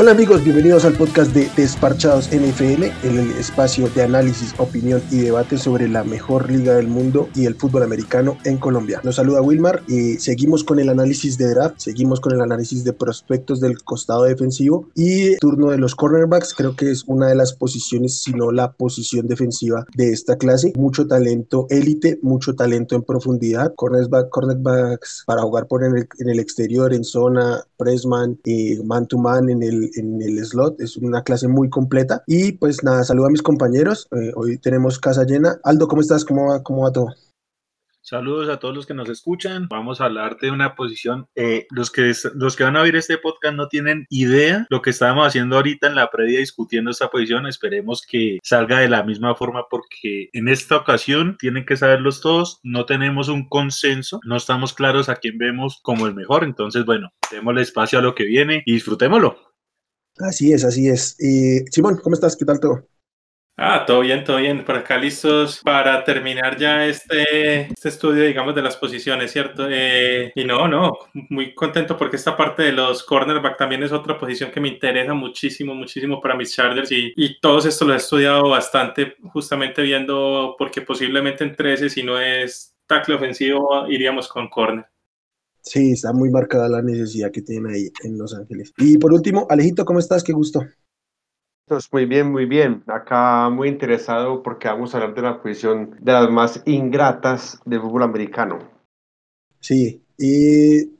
Hola amigos, bienvenidos al podcast de Desparchados NFL, el espacio de análisis, opinión y debate sobre la mejor liga del mundo y el fútbol americano en Colombia. Nos saluda Wilmar y seguimos con el análisis de draft, seguimos con el análisis de prospectos del costado defensivo y turno de los cornerbacks, creo que es una de las posiciones, si no la posición defensiva de esta clase. Mucho talento élite, mucho talento en profundidad, cornerbacks, cornerbacks para jugar por en el, en el exterior, en zona, pressman, y man to man en el en el slot. Es una clase muy completa. Y pues nada, saludo a mis compañeros. Eh, hoy tenemos casa llena. Aldo, ¿cómo estás? ¿Cómo va, cómo va todo? Saludos a todos los que nos escuchan. Vamos a hablar de una posición. Eh, los, que, los que van a oír este podcast no tienen idea lo que estábamos haciendo ahorita en la previa discutiendo esta posición. Esperemos que salga de la misma forma porque en esta ocasión tienen que saberlos todos. No tenemos un consenso, no estamos claros a quién vemos como el mejor. Entonces, bueno, démosle espacio a lo que viene y disfrutémoslo. Así es, así es. Y Simón, ¿cómo estás? ¿Qué tal todo? Ah, todo bien, todo bien. Por acá listos para terminar ya este, este estudio, digamos, de las posiciones, ¿cierto? Eh, y no, no, muy contento porque esta parte de los cornerback también es otra posición que me interesa muchísimo, muchísimo para mis Chargers y, y todos estos los he estudiado bastante, justamente viendo porque posiblemente en 13, si no es tackle ofensivo, iríamos con corner. Sí, está muy marcada la necesidad que tienen ahí en Los Ángeles. Y por último, Alejito, ¿cómo estás? Qué gusto. Pues muy bien, muy bien. Acá muy interesado porque vamos a hablar de la posición de las más ingratas del fútbol americano. Sí, y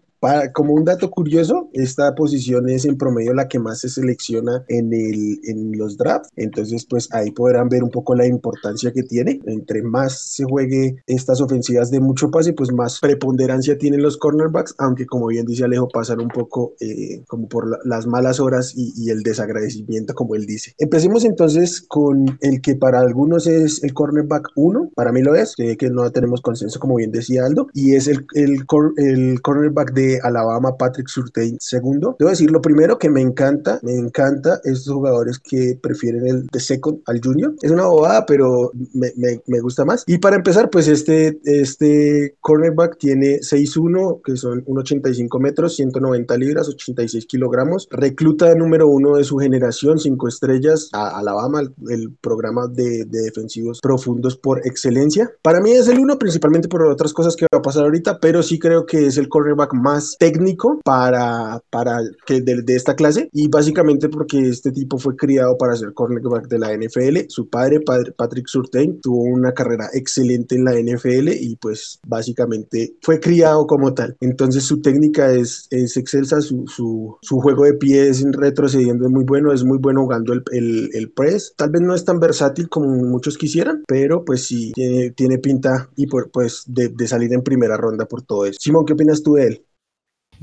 como un dato curioso, esta posición es en promedio la que más se selecciona en, el, en los drafts. Entonces, pues ahí podrán ver un poco la importancia que tiene. Entre más se juegue estas ofensivas de mucho pase, pues más preponderancia tienen los cornerbacks, aunque como bien dice Alejo, pasan un poco eh, como por las malas horas y, y, el desagradecimiento, como él dice. Empecemos entonces con el que para algunos es el cornerback 1, para mí lo es, que no tenemos consenso, como bien decía Aldo, y es el, el, el cornerback de Alabama, Patrick Surtain segundo. Debo decir lo primero que me encanta, me encanta estos jugadores que prefieren el de second al junior. Es una bobada, pero me, gusta más. Y para empezar, pues este, este cornerback tiene 6'1, que son 1,85 metros, 190 libras, 86 kilogramos. Recluta número uno de su generación, 5 estrellas, a Alabama, el, programa de, de, defensivos profundos por excelencia. Para mí es el uno, principalmente por otras cosas que va a pasar ahorita, pero sí creo que es el cornerback más técnico para, para que de, esta clase y básicamente porque este tipo fue criado para ser cornerback de la NFL. Su padre, Patrick Surtain, tuvo una carrera excelente en la NFL y pues básicamente fue criado como tal. Entonces su técnica es, es excelsa, su, su, juego de pies retrocediendo es muy bueno, es muy bueno jugando el, el, el, press. Tal vez no es tan versátil como muchos quisieran, pero pues sí, tiene, tiene pinta y por, pues de, de salir en primera ronda por todo eso. Simón, ¿qué opinas tú de él?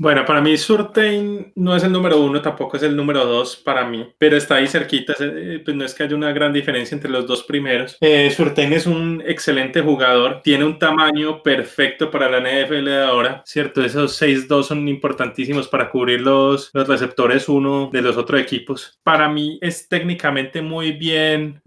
Bueno, para mí Surtain no es el número uno, tampoco es el número dos para mí, pero está ahí cerquita, eh, pues no es que haya una gran diferencia entre los dos primeros. Eh, Surtain es un excelente jugador, tiene un tamaño perfecto para la NFL de ahora, ¿cierto? Esos 6'2 son importantísimos para cubrir los, los receptores uno de los otros equipos. Para mí es técnicamente muy bien,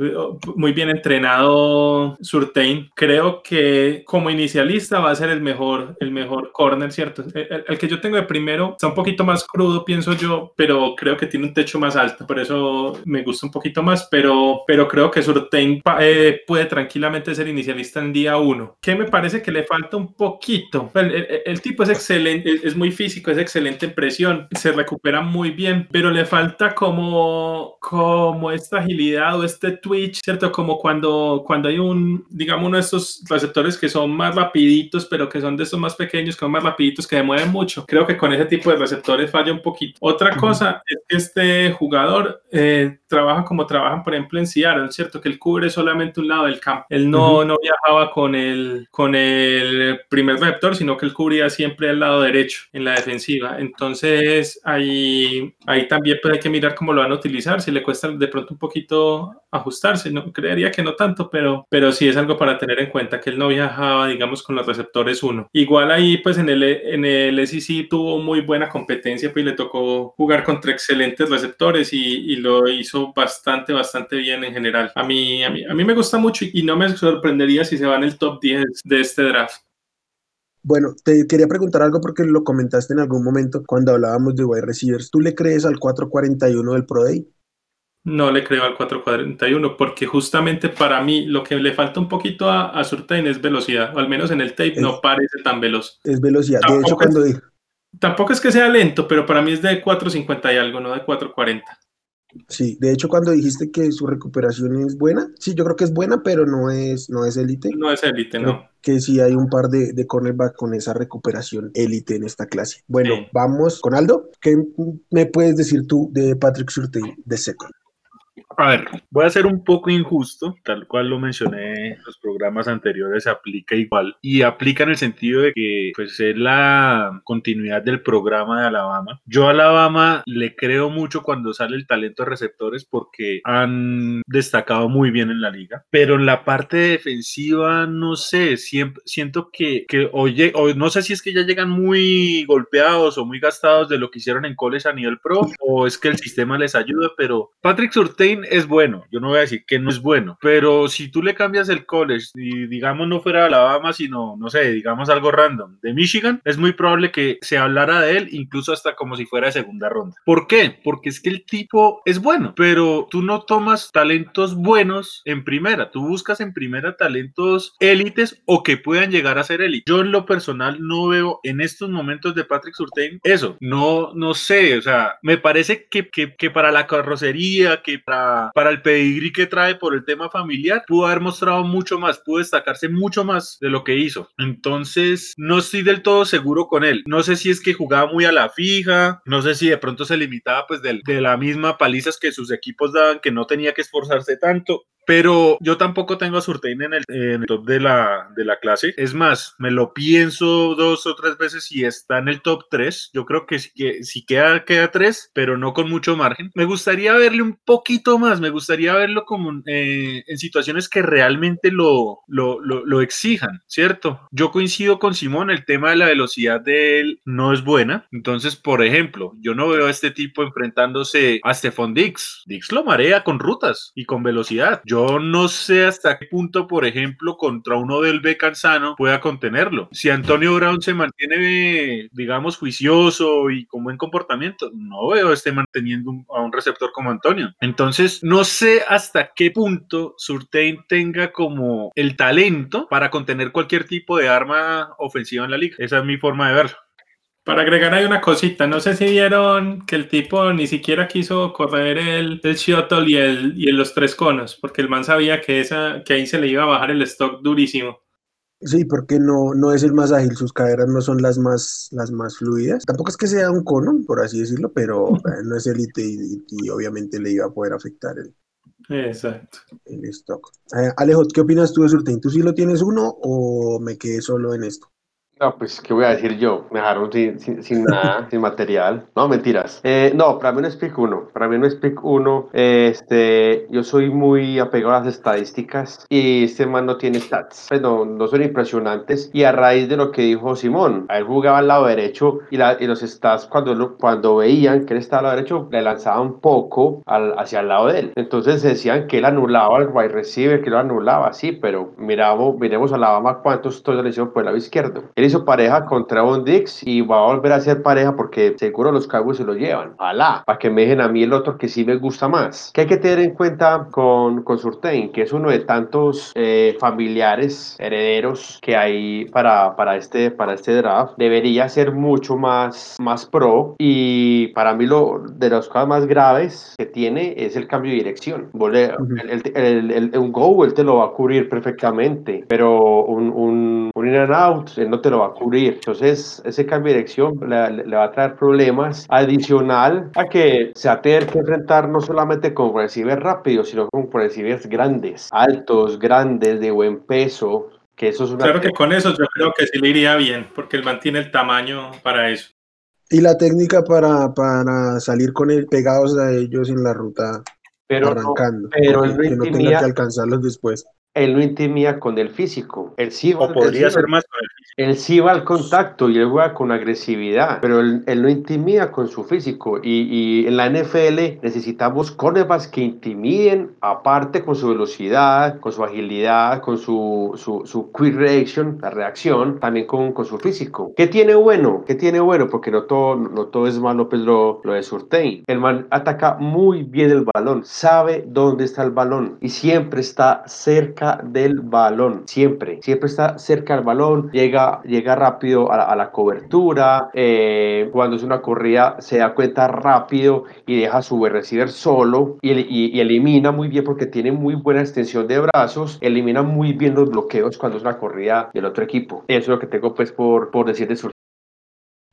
muy bien entrenado Surtain. Creo que como inicialista va a ser el mejor, el mejor corner, ¿cierto? El, el que yo tengo primero está un poquito más crudo, pienso yo, pero creo que tiene un techo más alto, por eso me gusta un poquito más, pero, pero creo que Surtain eh, puede tranquilamente ser inicialista en día uno. Que me parece que le falta un poquito. El, tipo es excelente, es, muy físico, es excelente en presión, se recupera muy bien, pero le falta como, como esta agilidad o este twitch, ¿cierto? Como cuando, cuando hay un, digamos, uno de estos receptores que son más rapiditos, pero que son de estos más pequeños, que son más rapiditos, que mueven mucho. Creo que con ese tipo de receptores falla un poquito. Otra cosa es que este jugador eh, trabaja como trabajan, por ejemplo, en Seattle, ¿cierto? Que él cubre solamente un lado del campo. Él no, no viajaba con el, con el primer receptor, sino que él cubría siempre el lado derecho en la defensiva. Entonces, ahí, ahí también pues, hay que mirar cómo lo van a utilizar, si le cuesta de pronto un poquito ajustarse. No, creería que no tanto, pero, pero sí es algo para tener en cuenta que él no viajaba, digamos, con los receptores uno. Igual ahí, pues en el, en el SEC tuvo muy buena competencia, pues le tocó jugar contra excelentes receptores y, y lo hizo bastante, bastante bien en general. A mí, a mí, a mí me gusta mucho y no me sorprendería si se va en el top 10 de este draft. Bueno, te quería preguntar algo porque lo comentaste en algún momento cuando hablábamos de wide receivers. ¿Tú le crees al 441 del Pro Day? No le creo al 441 porque justamente para mí lo que le falta un poquito a, a Surtain es velocidad, o al menos en el tape Es- no parece tan veloz. Es velocidad. De hecho, cuando di- Tampoco es que sea lento, pero para mí es de 450 y algo, no de 440. Sí, de hecho cuando dijiste que su recuperación es buena, sí, yo creo que es buena, pero no es no es élite. No es élite, no. que sí hay un par de, de cornerback con esa recuperación élite en esta clase. Bueno, Sí. vamos con Aldo. ¿Qué me puedes decir tú de Patrick Surtain de second? A ver, voy a ser un poco injusto, tal cual lo mencioné en los programas anteriores, aplica igual. Y aplica en el sentido de que pues, es la continuidad del programa de Alabama. Yo a Alabama le creo mucho cuando sale el talento de receptores porque han destacado muy bien en la liga. Pero en la parte defensiva, no sé, siempre, siento que, que oye, o no sé si es que ya llegan muy golpeados o muy gastados de lo que hicieron en college a nivel pro, o es que el sistema les ayuda, pero Patrick Surtain es bueno, yo no voy a decir que no es bueno, pero si tú le cambias el college y digamos no fuera Alabama, sino, no sé, digamos algo random, de Michigan, es muy probable que se hablara de él incluso hasta como si fuera de segunda ronda. ¿Por qué? Porque es que el tipo es bueno, pero tú no tomas talentos buenos en primera, tú buscas en primera talentos élites o que puedan llegar a ser élite. Yo en lo personal no veo en estos momentos de Patrick Surtain eso, no, no sé, o sea, me parece que, que, que para la carrocería, que para, para el pedigrí que trae por el tema familiar, pudo haber mostrado mucho más, pudo destacarse mucho más de lo que hizo. Entonces, no estoy del todo seguro con él. No sé si es que jugaba muy a la fija, no sé si de pronto se limitaba pues del- de, la misma palizas que sus equipos daban, que no tenía que esforzarse tanto. Pero yo tampoco tengo a Surtain en el, en el top de la, de la clase. Es más, me lo pienso dos o tres veces si está en el top 3. Yo creo que si, que, si queda, queda 3, pero no con mucho margen. Me gustaría verle un poquito más. Me gustaría verlo como eh, en situaciones que realmente lo, lo, lo, lo exijan, ¿cierto? Yo coincido con Simón, el tema de la velocidad de él no es buena. Entonces, por ejemplo, yo no veo a este tipo enfrentándose a Stephon Dix. Dix lo marea con rutas y con velocidad. Yo no sé hasta qué punto, por ejemplo, contra uno del B Cansano pueda contenerlo. Si Antonio Brown se mantiene, digamos, juicioso y con buen comportamiento, no veo este manteniendo a un receptor como Antonio. Entonces, no sé hasta qué punto Surtain tenga como el talento para contener cualquier tipo de arma ofensiva en la liga. Esa es mi forma de verlo. Para agregar hay una cosita, no sé si vieron que el tipo ni siquiera quiso correr el, el shuttle y, el, y los tres conos, porque el man sabía que, esa, que ahí se le iba a bajar el stock durísimo. Sí, porque no, no es el más ágil, sus caderas no son las más, las más fluidas. Tampoco es que sea un cono, por así decirlo, pero eh, no es élite y, y- y obviamente le iba a poder afectar el, Exacto. el stock. Eh, Alejo, ¿qué opinas tú de Surtain? ¿Tú sí lo tienes uno o me quedé solo en esto? No, pues, ¿qué voy a decir yo? Me dejaron sin, sin, sin nada, sin material. No, mentiras. Eh, no, para mí no es pick 1. Para mí no es pick 1. Este, yo soy muy apegado a las estadísticas y este man no tiene stats. Pues no, no son impresionantes. Y a raíz de lo que dijo Simón, él jugaba al lado derecho y, la, y los stats, cuando, lo- cuando veían que él estaba al lado derecho, le lanzaban poco al, hacia el lado de él. Entonces decían que él anulaba al wide receiver, que lo anulaba, sí, pero miramos, miremos a Alabama cuántos todos le hicieron por el lado izquierdo. Él hizo pareja contra Von Dix y va a volver a ser pareja porque seguro los Cowboys se lo llevan. Ojalá, para que me dejen a mí el otro que sí me gusta más. ¿Qué hay que tener en cuenta con, con Surtain? Que es uno de tantos eh, familiares, herederos que hay para, para, este, para este draft. Debería ser mucho más, más pro y para mí lo de las cosas más graves que tiene es el cambio de dirección. Vole- Ujú. el, el- el- el- un go, él te lo va a cubrir perfectamente, pero un, un, un in and out, él no te lo va a cubrir. Entonces, ese cambio de dirección le, va a traer problemas adicional a que se va a tener que enfrentar no solamente con receivers rápidos, sino con receivers grandes, altos, grandes, de buen peso, que eso es una... Claro que con eso yo creo que sí le iría bien, porque él mantiene el tamaño para eso. Y la técnica para, para salir con él pegados a ellos en la ruta pero no- arrancando, pero que, él no que no tenga que alcanzarlos después. Él no intimida con el físico. Él sí va, O podría él sí ser va- más con el físico. él sí va al contacto y él juega con agresividad, pero él, él no intimida con su físico. Y, y en la NFL necesitamos cornerbacks que intimiden, aparte con su velocidad, con su agilidad, con su, su, su quick reaction, la reacción, también con, con su físico. ¿Qué tiene bueno? ¿Qué tiene bueno? Porque no todo, no todo es malo, pues lo, lo de Surtain. El man ataca muy bien el balón, sabe dónde está el balón y siempre está cerca del balón, siempre, siempre está cerca del balón, llega, llega rápido a, la- cobertura, eh, cuando es una corrida se da cuenta rápido y deja su receiver solo y elimina muy bien porque tiene muy buena extensión de brazos, elimina muy bien los bloqueos cuando es una corrida del otro equipo. Eso es lo que tengo pues por, por decir de su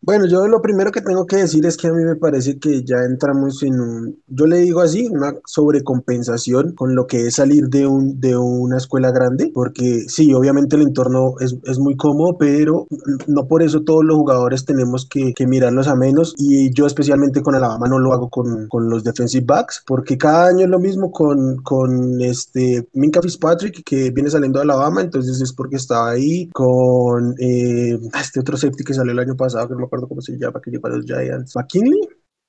Bueno, yo lo primero que tengo que decir es que a mí me parece que ya entramos en un, yo le digo así, una sobrecompensación con lo que es salir de un, de una escuela grande, porque sí, obviamente el entorno es, es muy cómodo, pero no por eso todos los jugadores tenemos que, que mirarlos a menos y yo especialmente con Alabama no lo hago con, con los defensive backs, porque cada año es lo mismo con, con este Minka Fitzpatrick que viene saliendo de Alabama, entonces es porque estaba ahí con eh, este otro safety que salió el año pasado, que no acuerdo cómo se llama, que llegó a los Giants, McKinley.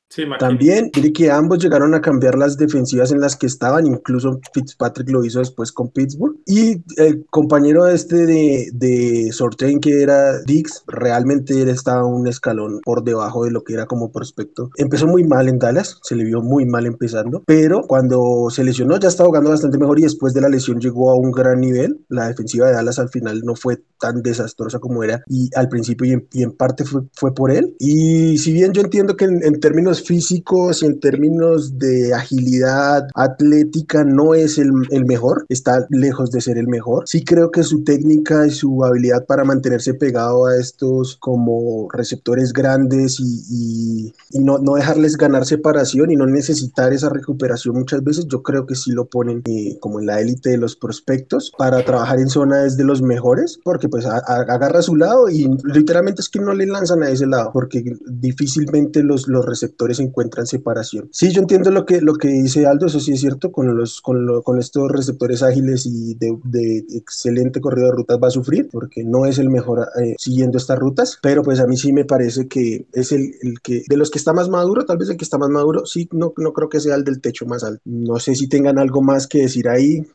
Sí. También, mire que ambos llegaron a cambiar las defensivas en las que estaban, incluso Fitzpatrick lo hizo después con Pittsburgh. Y el compañero este de, de Sortain, que era Dix, realmente él estaba un escalón por debajo de lo que era como prospecto. Empezó muy mal en Dallas, se le vio muy mal empezando, pero cuando se lesionó ya estaba jugando bastante mejor y después de la lesión llegó a un gran nivel. La defensiva de Dallas al final no fue tan desastrosa como era y al principio y en, y en parte fue, fue por él. Y si bien yo entiendo que en, en términos físicos y en términos de agilidad atlética no es el, el, mejor, está lejos de ser el mejor. Sí creo que su técnica y su habilidad para mantenerse pegado a estos como receptores grandes y, y, y no, no, dejarles ganar separación y no necesitar esa recuperación muchas veces, yo creo que sí lo ponen eh, como en la élite de los prospectos para trabajar en zona es de los mejores, porque pues a, a, agarra a su lado y literalmente es que no le lanzan a ese lado, porque difícilmente los, los receptores encuentran separación. Sí, yo entiendo lo que, lo que dice Aldo, eso sí es cierto, con, los, con, con estos receptores ágiles y de, de, excelente corrido de rutas va a sufrir, porque no es el mejor eh, siguiendo estas rutas, pero pues a mí sí me parece que es el, el, que, de los que está más maduro, tal vez el que está más maduro, sí, no, no creo que sea el del techo más alto. No sé si tengan algo más que decir ahí.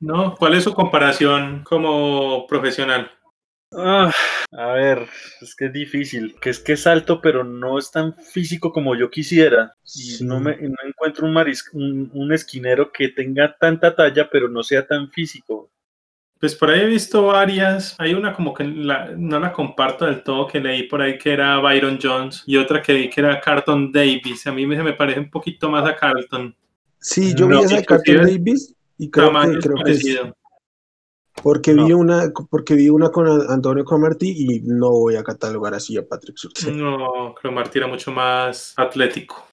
No, ¿cuál es su comparación como profesional? Ah, a ver, es que es difícil, que es que es alto, pero no es tan físico como yo quisiera. Y sí. no, me, no encuentro un, maris, un, un, esquinero que tenga tanta talla, pero no sea tan físico. Pues por ahí he visto varias, hay una como que la, no la comparto del todo, que leí por ahí que era Byron Jones y otra que vi que era Carlton Davis. A mí me, me parece un poquito más a Carlton. Sí, yo no, vi esa de Carlton Davis y creo que, creo que es, porque no. vi una, porque vi una con Antonio Cromarty y no voy a catalogar así a Patrick Surtain. No, Cromarty era mucho más atlético.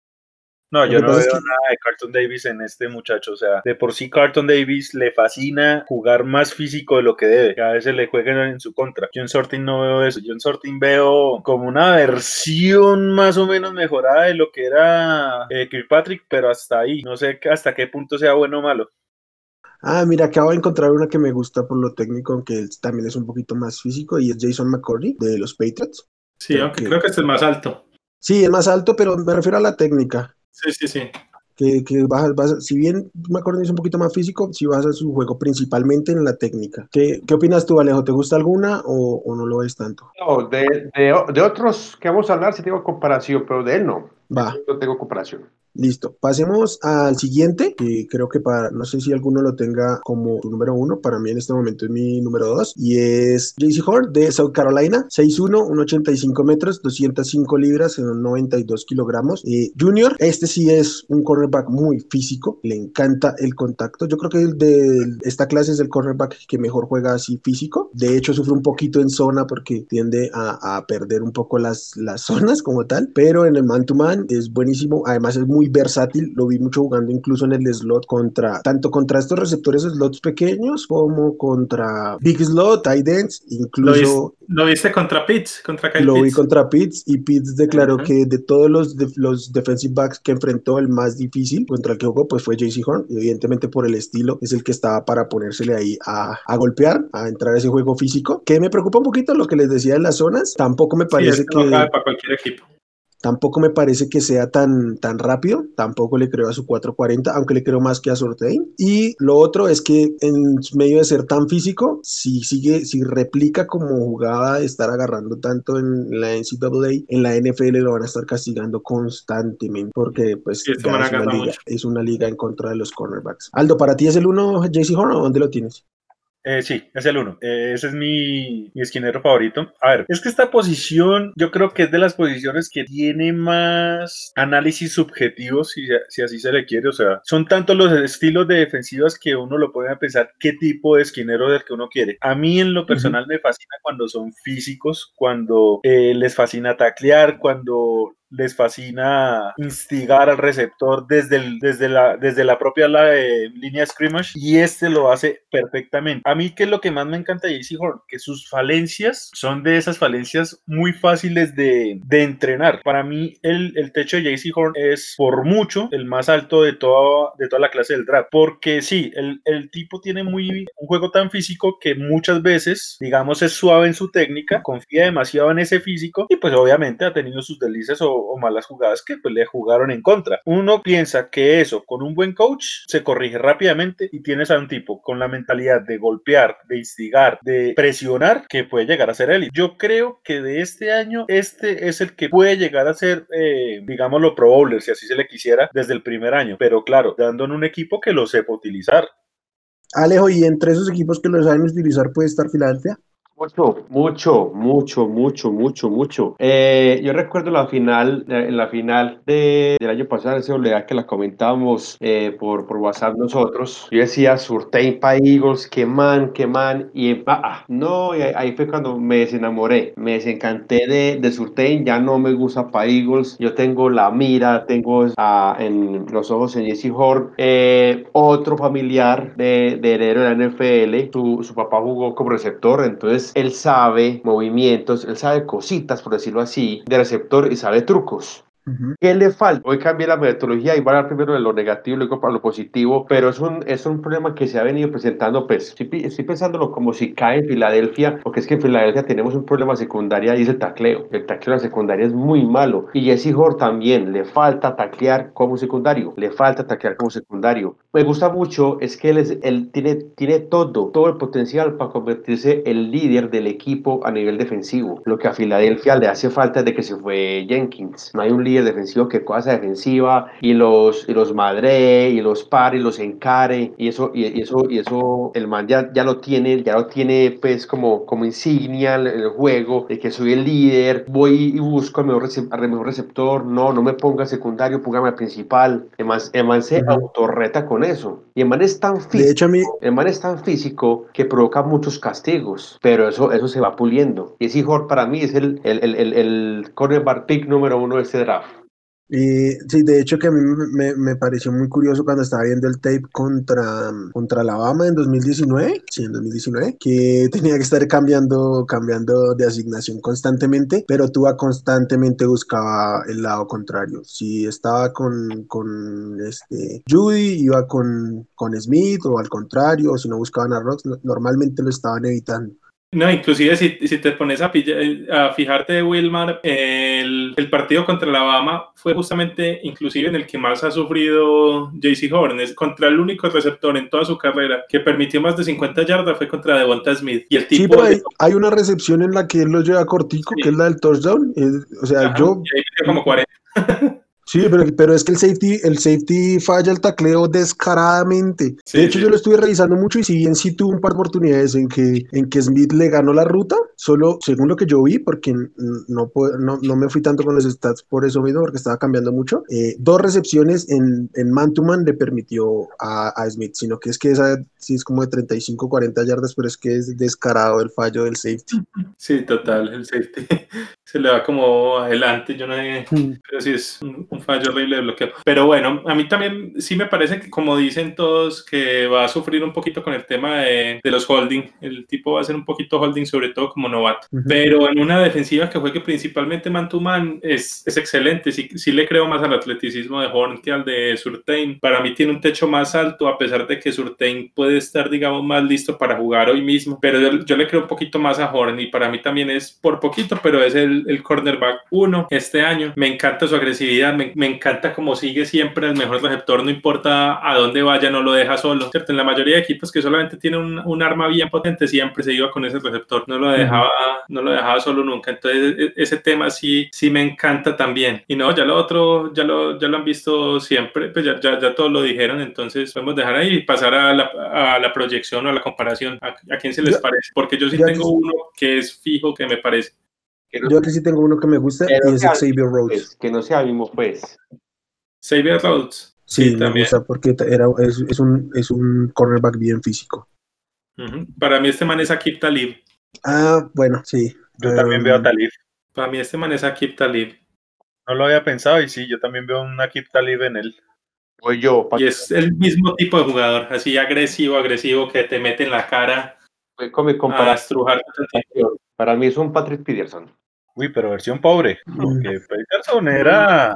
No, yo no veo que... nada de Carlton Davis en este muchacho. O sea, de por sí Carlton Davis le fascina jugar más físico de lo que debe. A veces le juegan en su contra. John Sorting no veo eso. John Sorting veo como una versión más o menos mejorada de lo que era eh, Kirkpatrick, pero hasta ahí. No sé hasta qué punto sea bueno o malo. Ah, mira, acabo de encontrar una que me gusta por lo técnico, aunque él también es un poquito más físico, y es Jason McCordy de los Patriots. Sí, creo aunque que... creo que este es más alto. Sí, es más alto, pero me refiero a la técnica. Sí, sí, sí. Que, que vas, vas, si bien McCordy es un poquito más físico, si vas a su juego principalmente en la técnica. ¿Qué, qué opinas tú, Alejo? ¿Te gusta alguna o, o no lo ves tanto? No, de, de, de, otros que vamos a hablar sí tengo comparación, pero de él no. Va. No tengo comparación. Listo, pasemos al siguiente, que creo que para, no sé si alguno lo tenga como tu número uno, para mí en este momento es mi número dos, y es JC Horn de South Carolina, 6'1, 1'85 metros, 205 libras, 92 kilogramos. Eh, junior, este sí es un cornerback muy físico, le encanta el contacto, yo creo que el de esta clase es el cornerback que mejor juega así físico, de hecho sufre un poquito en zona porque tiende a, a perder un poco las, las zonas como tal, pero en el man to man es buenísimo, además es muy versátil, lo vi mucho jugando incluso en el slot contra, tanto contra estos receptores slots pequeños como contra Big Slot, tight ends, incluso... ¿Lo, viste contra Pitts? Contra Kyle lo vi contra Pitts y Pitts declaró que de todos los, los defensive backs que enfrentó, el más difícil contra el que jugó pues fue JC Horn, y evidentemente por el estilo es el que estaba para ponérsele ahí a, a golpear, a entrar a ese juego físico, que me preocupa un poquito lo que les decía de las zonas, tampoco me parece que... No para cualquier equipo. Tampoco me parece que sea tan, tan rápido, tampoco le creo a su 440, aunque le creo más que a Sortein. Y lo otro es que en medio de ser tan físico, si sigue, si replica como jugaba estar agarrando tanto en la NCAA, en la NFL lo van a estar castigando constantemente, porque pues es, una liga, es, una liga, en contra de los cornerbacks. Aldo, ¿para ti es el 1 JC Horn o dónde lo tienes? Eh, sí, es el uno. Eh, ese es mi, mi, esquinero favorito. A ver, es que esta posición yo creo que es de las posiciones que tiene más análisis subjetivos, si, si así se le quiere. O sea, son tantos los estilos de defensivas que uno lo puede pensar qué tipo de esquinero del que uno quiere. A mí en lo personal me fascina cuando son físicos, cuando eh, les fascina taclear, cuando les fascina instigar al receptor desde, desde, la, desde la propia la, eh, línea scrimmage y este lo hace perfectamente. A mí que es lo que más me encanta de JC Horn, que sus falencias son de esas falencias muy fáciles de, de entrenar. Para mí el, el techo de JC Horn es por mucho el más alto de toda, de toda la clase del draft, porque sí, el, el tipo tiene muy un juego tan físico que muchas veces, digamos, es suave en su técnica, confía demasiado en ese físico y pues obviamente ha tenido sus delicias o o, malas jugadas que pues, le jugaron en contra. Uno piensa que eso con un buen coach se corrige rápidamente y tienes a un tipo con la mentalidad de golpear, de instigar, de presionar que puede llegar a ser él. Yo creo que de este año este es el que puede llegar a ser, eh, digámoslo, pro bowler, si así se le quisiera, desde el primer año. Pero claro, dando en un equipo que lo sepa utilizar. Alejo, ¿y entre esos equipos que lo saben utilizar puede estar Filadelfia? Mucho, mucho, mucho, mucho, mucho, mucho. Eh, yo recuerdo la final, eh, en la final de, del año pasado, esa oleada que la comentábamos eh, por, por WhatsApp nosotros. Yo decía Surtain para Eagles, que man, que man. Y ah, ah, no, y ahí fue cuando me desenamoré, me desencanté de, de Surtain, ya no me gusta para Eagles. Yo tengo la mira, tengo ah, en los ojos en Jesse Horn. otro familiar de, de heredero de la NFL, su, su papá jugó como receptor, entonces él sabe movimientos, él sabe cositas, por decirlo así, de receptor y sabe trucos. ¿Qué le falta? Hoy cambié la metodología y voy a hablar primero de lo negativo y luego para lo positivo, pero es un, es un problema que se ha venido presentando, pues estoy, estoy pensándolo como si cae en Filadelfia, porque es que en Filadelfia tenemos un problema secundaria y es el tacleo. El tacleo en la secundaria es muy malo. Y Jesse Hort también, le falta taclear como secundario, le falta taclear como secundario. Me gusta mucho, es que él, es, él tiene, tiene todo, todo el potencial para convertirse el líder del equipo a nivel defensivo. Lo que a Filadelfia le hace falta es de que se fue Jenkins. No hay un líder defensivo que cosa defensiva y los, y los madre y los pare y los encare y eso, y, eso, y eso el man ya, ya lo tiene, ya lo tiene pues como, como insignia en el juego de que soy el líder, voy y busco al mejor, receptor, no, no me ponga secundario, póngame al principal. El man se autorreta con eso. Y el man es tan físico, el man es tan físico que provoca muchos castigos, pero eso, eso se va puliendo. Y ese Hort para mí es el, el, el, el, el cornerback pick número uno de este draft. Y sí, de hecho que a mí me, pareció muy curioso cuando estaba viendo el tape contra, contra Alabama en 2019, sí, en 2019, que tenía que estar cambiando, cambiando de asignación constantemente, pero Tua constantemente buscaba el lado contrario. Si estaba con, con este Judy, iba con, con Smith o al contrario, o si no buscaban a Rocks, normalmente lo estaban evitando. No, inclusive si, si te pones a, a fijarte de Wilmar, el, el, partido contra Alabama fue justamente inclusive en el que más ha sufrido JC Horn, es contra el único receptor en toda su carrera que permitió más de 50 yardas fue contra Devonta Smith. Y el tipo sí, pero hay, una recepción en la que él lo lleva cortico, que es la del touchdown, o sea, yo... Y ahí como 40. Sí, pero, pero, es que el safety, el safety falla el tacleo descaradamente. de hecho, yo lo estuve revisando mucho y si bien sí tuvo un par de oportunidades en que, en que Smith le ganó la ruta, solo según lo que yo vi, porque no, no, no me fui tanto con los stats por eso mismo, porque estaba cambiando mucho, eh, dos recepciones en, en man to man le permitió a, a, Smith, sino que es que esa sí es como de 35, 40 yardas, pero es que es descarado el fallo del safety. Sí, total, el safety. se le va como adelante, yo no sé, pero sí es un, un fallo horrible de bloqueo. Pero bueno, a mí también sí me parece que como dicen todos, que va a sufrir un poquito con el tema de, de los holding. El tipo va a ser un poquito holding, sobre todo como novato. Ujú. Pero en una defensiva que juegue principalmente man to man es, es excelente. Sí, sí le creo más al atleticismo de Horn que al de Surtain. Para mí tiene un techo más alto, a pesar de que Surtain puede estar, digamos, más listo para jugar hoy mismo. Pero yo, yo le creo un poquito más a Horn y para mí también es por poquito, pero es el, el cornerback 1 este año. Me encanta su agresividad, me, me encanta como sigue siempre el mejor receptor, no importa a dónde vaya, no lo deja solo. ¿cierto? En la mayoría de equipos que solamente tienen un, un arma bien potente, siempre se iba con ese receptor, no lo dejaba, no lo dejaba solo nunca. Entonces, e- ese tema sí, sí me encanta también. Y no, ya lo otro, ya lo, ya lo han visto siempre, pues ya, ya, ya todos lo dijeron, entonces podemos dejar ahí y pasar a la, a la proyección o a la comparación. ¿A, a quién se les Yo- parece? Porque yo sí tengo uno que es fijo que me parece. Que no, Yo aquí sí tengo uno que me gusta y es que- Xavier Rhodes. pues, que no sea mismo, pues. Xavier Rhodes. Sí, me también. gusta porque era, es, es un, es un cornerback bien físico. Para mí este man es Akib Talib. Ah, bueno, sí. Yo también veo a Talib. Para mí este man es Akib Talib. No lo había pensado y sí, yo también veo un Akib Talib en él. Voy yo. Y es el mismo tipo de jugador, así agresivo, agresivo, que te mete en la cara Voy con mi comparación. estrujar. Para mí es un Patrick Peterson. Uy, pero versión pobre. Porque Peterson era.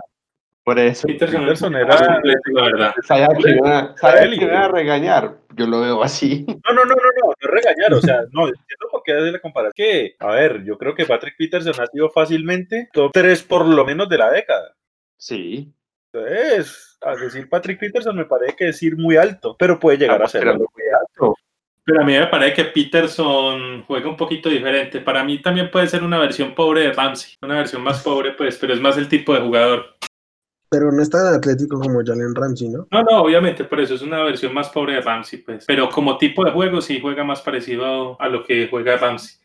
Por eso. Peterson, Peterson era- completo, la verdad. Sabía que iba- a regañar. Yo lo veo así. No, no, no, no, no, no es regañar, o sea, no, entiendo por qué hace la comparación. Que, a ver, yo creo que Patrick Peterson ha sido fácilmente top 3 por lo menos de la década. Sí. Entonces, a decir Patrick Peterson me parece que es ir muy alto, pero puede llegar a Estamos serlo. tirando muy alto. Pero a mí me parece que Peterson juega un poquito diferente. Para mí también puede ser una versión pobre de Ramsey. Una versión más pobre, pues, pero es más el tipo de jugador. Pero no es tan atlético como Jalen Ramsey, ¿no? No, no, obviamente, por eso es una versión más pobre de Ramsey, pues. Pero como tipo de juego sí juega más parecido a lo que juega Ramsey.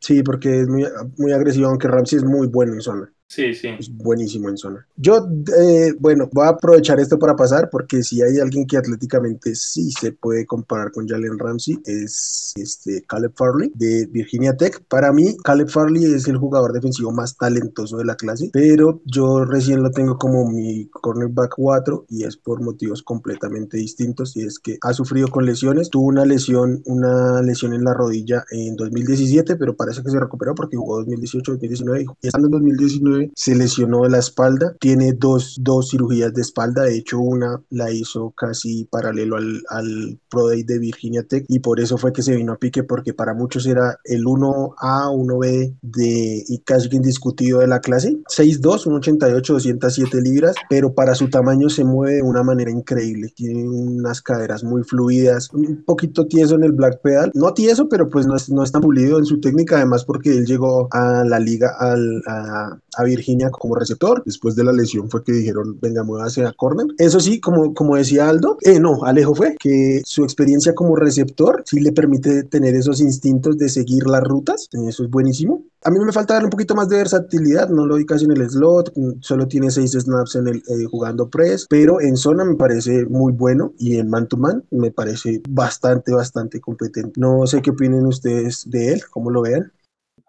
Sí, porque es muy, muy agresivo, aunque Ramsey es muy bueno en zona. Sí, sí. Es buenísimo en zona. Yo, eh, bueno, voy a aprovechar esto para pasar porque si hay alguien que atléticamente sí se puede comparar con Jalen Ramsey es este Caleb Farley de Virginia Tech. Para mí, Caleb Farley es el jugador defensivo más talentoso de la clase, pero yo recién lo tengo como mi cornerback 4 y es por motivos completamente distintos y es que ha sufrido con lesiones. Tuvo una lesión, una lesión en la rodilla en 2017, pero parece que se recuperó porque jugó 2018, 2019 y estando en 2019 se lesionó de la espalda, tiene dos, dos cirugías de espalda, de hecho una la hizo casi paralelo al, al Pro Day de Virginia Tech y por eso fue que se vino a pique porque para muchos era el 1A, 1B de y casi indiscutido de la clase, 6'2, 1'88, 207 libras, pero para su tamaño se mueve de una manera increíble, tiene unas caderas muy fluidas, un poquito tieso en el black pedal, no tieso, pero pues no es, no es tan pulido en su técnica, además porque él llegó a la liga al, a, a Virginia como receptor. Después de la lesión fue que dijeron, venga, muévase a corner. Eso sí, como, como decía Aldo, eh, no, Alejo fue, que su experiencia como receptor sí le permite tener esos instintos de seguir las rutas. Eso es buenísimo. A mí me falta darle un poquito más de versatilidad, no lo vi casi en el slot, solo tiene seis snaps en el, eh, jugando press, pero en zona me parece muy bueno y en man to man me parece bastante, bastante competente. No sé qué opinen ustedes de él, cómo lo vean.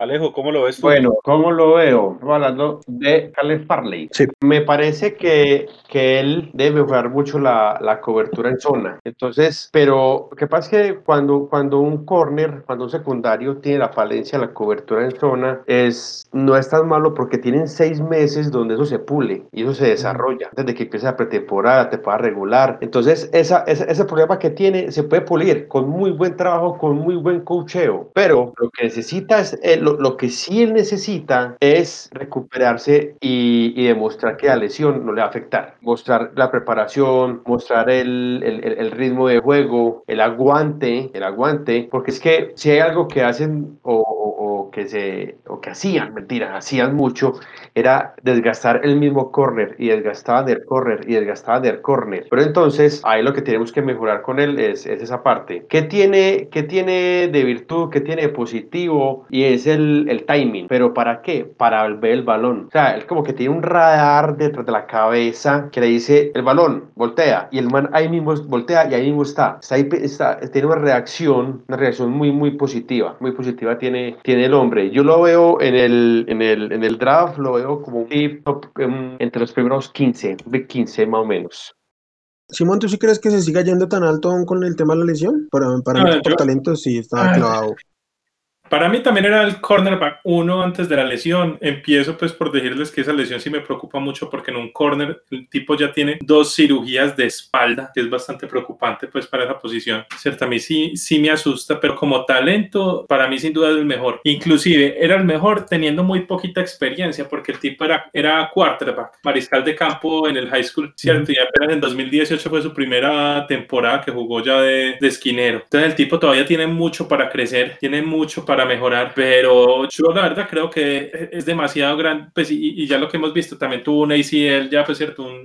Alejo, ¿cómo lo ves tú? Bueno, ¿cómo lo veo? Estamos hablando de Caleb Farley. Sí. Me parece que, que él debe jugar mucho la, la cobertura en zona. Entonces, pero lo que pasa es que cuando, cuando un corner, cuando un secundario tiene la falencia de la cobertura en zona, es, no es tan malo porque tienen seis meses donde eso se pule y eso se desarrolla. Antes de que empiece la pretemporada, te pueda regular. Entonces, esa, esa- ese problema que tiene se puede pulir con muy buen trabajo, con muy buen coacheo. Pero lo que necesita es, eh, lo, lo que sí él necesita es recuperarse y, demostrar que la lesión no le va a afectar. Mostrar la preparación, mostrar el, el- ritmo de juego, el aguante, el aguante, porque es que si hay algo que hacen o- que se o que hacían, mentiras, hacían mucho, era desgastar el mismo corner y desgastaban el corner y desgastaban el corner. Pero entonces ahí lo que tenemos que mejorar con él es, es esa parte. ¿Qué tiene, qué tiene de virtud? ¿Qué tiene de positivo? Y es el, el timing. ¿Pero para qué? Para ver el balón. O sea, él como que tiene un radar detrás de la cabeza que le dice el balón, voltea. Y el man ahí mismo voltea y ahí mismo está. Está ahí, está, tiene una reacción, una reacción muy, muy positiva. Muy positiva tiene, tiene el hombre. Yo lo veo en el, en el, en el draft, lo veo como un top, um, entre los primeros 15, de 15 más o menos. Simón, ¿tú sí crees que se siga yendo tan alto aún con el tema de la lesión? Para, para mí, por talento, sí, estaba Ah, clavado. Para mí también era el cornerback uno antes de la lesión. Empiezo pues por decirles que esa lesión sí me preocupa mucho porque en un corner el tipo ya tiene dos cirugías de espalda, que es bastante preocupante pues para esa posición. Cierto, a mí sí, sí me asusta, pero como talento para mí sin duda es el mejor. Inclusive era el mejor teniendo muy poquita experiencia porque el tipo era, era quarterback, mariscal de campo en el high school, ¿cierto? Y apenas en 2018 fue su primera temporada que jugó ya de, de esquinero. Entonces el tipo todavía tiene mucho para crecer, tiene mucho para mejorar, pero yo la verdad creo que es demasiado grande, pues y, y ya lo que hemos visto, también tuvo un ACL, ya pues cierto, un-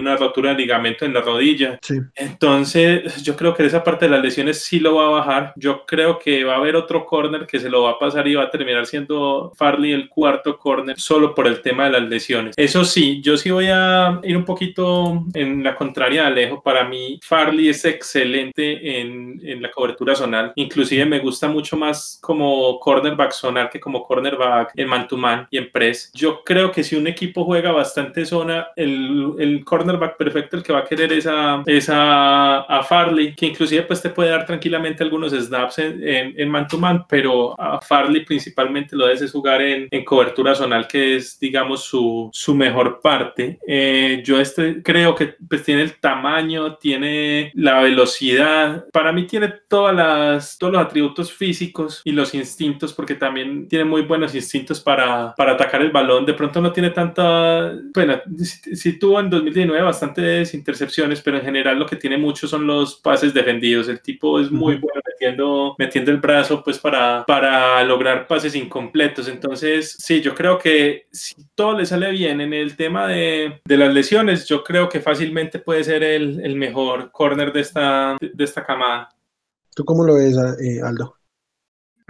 una rotura de ligamento en la rodilla. Sí. Entonces, yo creo que esa parte de las lesiones sí lo va a bajar. Yo creo que va a haber otro corner que se lo va a pasar y va a terminar siendo Farley el cuarto corner solo por el tema de las lesiones. Eso sí, yo sí voy a ir un poquito en la contraria de Alejo. Para mí, Farley es excelente en, en la cobertura zonal. Inclusive me gusta mucho más como cornerback zonal que como cornerback en man to man y en press. Yo creo que si un equipo juega bastante zona, el, el cornerback perfecto el que va a querer es a, es a, a Farley, que inclusive pues te puede dar tranquilamente algunos snaps en, en, en man to man, pero a Farley principalmente lo debes es jugar en, en cobertura zonal, que es digamos su, su mejor parte. Eh, yo este creo que pues tiene el tamaño, tiene la velocidad, para mí tiene todas las, todos los atributos físicos y los instintos, porque también tiene muy buenos instintos para, para atacar el balón. De pronto no tiene tanta, bueno, sí, sí tuvo en 2019 bastantes intercepciones, pero en general lo que tiene mucho son los pases defendidos. El tipo es muy bueno metiendo, metiendo el brazo pues para, para lograr pases incompletos. Entonces, sí, yo creo que si todo le sale bien en el tema de, de las lesiones, yo creo que fácilmente puede ser el, el mejor corner de esta, de esta camada. ¿Tú cómo lo ves, eh, Aldo?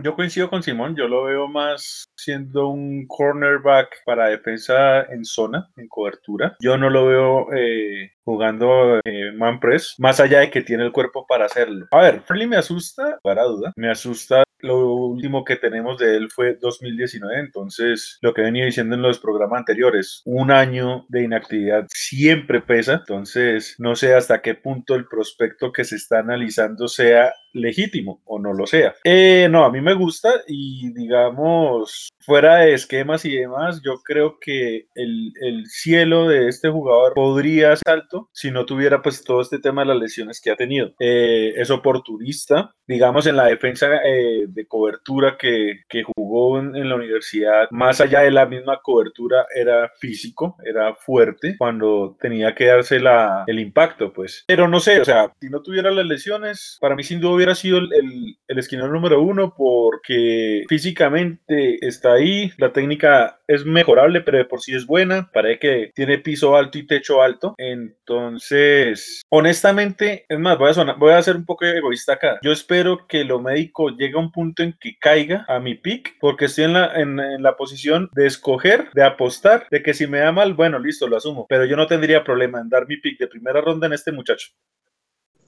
Yo coincido con Simón, yo lo veo más siendo un cornerback para defensa en zona, en cobertura. Yo no lo veo eh, jugando eh, man press, más allá de que tiene el cuerpo para hacerlo. A ver, Farley me asusta, para duda, me asusta. Lo último que tenemos de él fue 2019, entonces lo que he venido diciendo en los programas anteriores, un año de inactividad siempre pesa, entonces no sé hasta qué punto el prospecto que se está analizando sea legítimo o no lo sea. Eh, no, a mí me gusta y digamos, fuera de esquemas y demás, yo creo que el, el cielo de este jugador podría ser alto si no tuviera pues todo este tema de las lesiones que ha tenido. Eh, es oportunista, digamos, en la defensa eh, de cobertura que, que jugó en, en, la universidad, más allá de la misma cobertura, era físico, era fuerte cuando tenía que darse la, el impacto, pues. Pero no sé, o sea, si no tuviera las lesiones, para mí sin duda hubiera sido el, el, el esquinero número uno porque físicamente está ahí, la técnica es mejorable, pero de por sí es buena, parece que tiene piso alto y techo alto, entonces, honestamente, es más, voy a, sonar, voy a ser un poco egoísta acá, yo espero que lo médico llegue a un punto en que caiga a mi pick, porque estoy en la, en, la posición de escoger, de apostar, de que si me da mal, bueno, listo, lo asumo, pero yo no tendría problema en dar mi pick de primera ronda en este muchacho.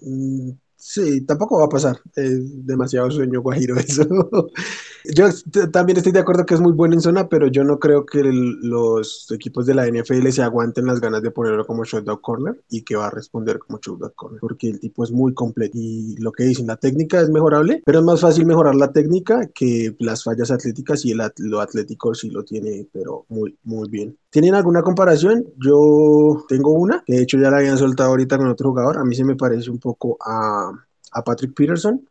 Mm, Sí, tampoco va a pasar. Es demasiado sueño guajiro eso. Yo también estoy de acuerdo que es muy bueno en zona, pero yo no creo que el, los equipos de la NFL se aguanten las ganas de ponerlo como shutdown corner y que va a responder como shutdown corner, porque el tipo es muy completo. Y lo que dicen, la técnica es mejorable, pero es más fácil mejorar la técnica que las fallas atléticas y el, lo atlético sí lo tiene, pero muy, muy bien. ¿Tienen alguna comparación? Yo tengo una, que de hecho ya la habían soltado ahorita con otro jugador. A mí se me parece un poco a, a Patrick Peterson,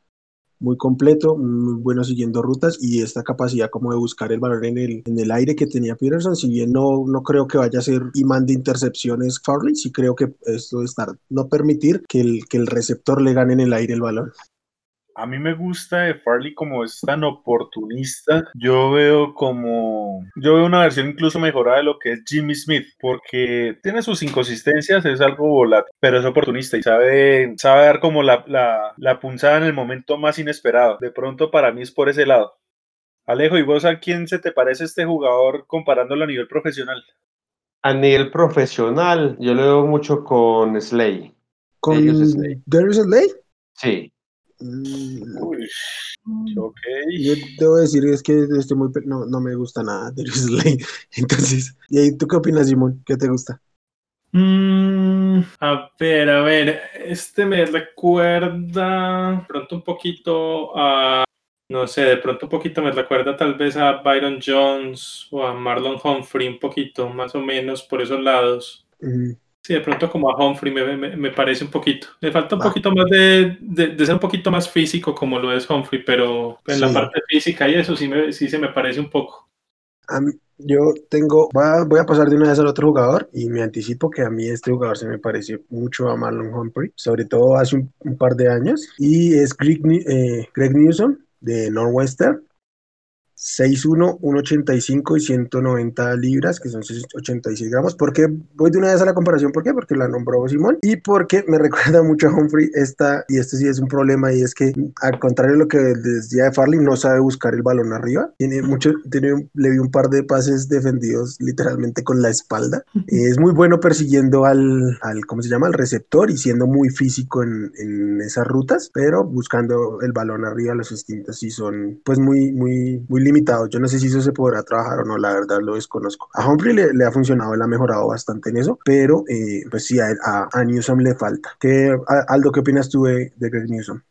muy completo, muy bueno siguiendo rutas y esta capacidad como de buscar el valor en el, en el aire que tenía Peterson, si bien no, no creo que vaya a ser imán de intercepciones Farley, sí creo que esto de estar, no permitir que el, que el receptor le gane en el aire el balón. A mí me gusta de Farley como es tan oportunista. Yo veo como. Yo veo una versión incluso mejorada de lo que es Jimmy Smith, porque tiene sus inconsistencias, es algo volátil, pero es oportunista y sabe, sabe dar como la, la, la punzada en el momento más inesperado. De pronto, para mí es por ese lado. Alejo, ¿y vos a quién se te parece este jugador comparándolo a nivel profesional? A nivel profesional, yo lo veo mucho con Slay. ¿Con. Darius Slay? Sí. Mm, Uy, ok. Yo debo decir es que estoy muy pe- no, no me gusta nada Darius Slay. Entonces, ¿y ahí tú qué opinas, Simón? ¿Qué te gusta? Mm, a ver, a ver, este me recuerda pronto un poquito a, no sé, de pronto un poquito me recuerda tal vez a Byron Jones o a Marlon Humphrey, un poquito, más o menos por esos lados. Mm, Sí, de pronto como a Humphrey me, me- me parece un poquito. Le falta un poquito más de, de- de ser un poquito más físico como lo es Humphrey, pero en la Sí. parte física y eso sí, me, sí se me parece un poco. a mí- yo tengo, voy a, pasar de una vez al otro jugador y me anticipo que a mí este jugador se me parece mucho a Marlon Humphrey, sobre todo hace un, un par de años, y es Greg, eh, Greg Newsom de Northwestern. 6'1, 1'85 y 190 libras, que son 86 gramos. ¿Por qué voy de una vez a la comparación? ¿Por qué? Porque la nombró Simón y porque me recuerda mucho a Humphrey esta, y este sí es un problema, y es que al contrario de lo que decía de Farley, no sabe buscar el balón arriba. Tiene mucho, tiene, le vi un par de pases defendidos literalmente con la espalda. Es muy bueno persiguiendo al, al ¿cómo se llama? Al receptor y siendo muy físico en, en esas rutas, pero buscando el balón arriba, los instintos sí son pues muy, muy, muy limitados. Yo no sé si eso se podrá trabajar o no, la verdad lo desconozco. A Humphrey le, le ha funcionado, él ha mejorado bastante en eso, pero eh, pues sí, a, él- a, a Newsom le falta. ¿Qué, a- Aldo, qué opinas tú de, de Greg Newsom?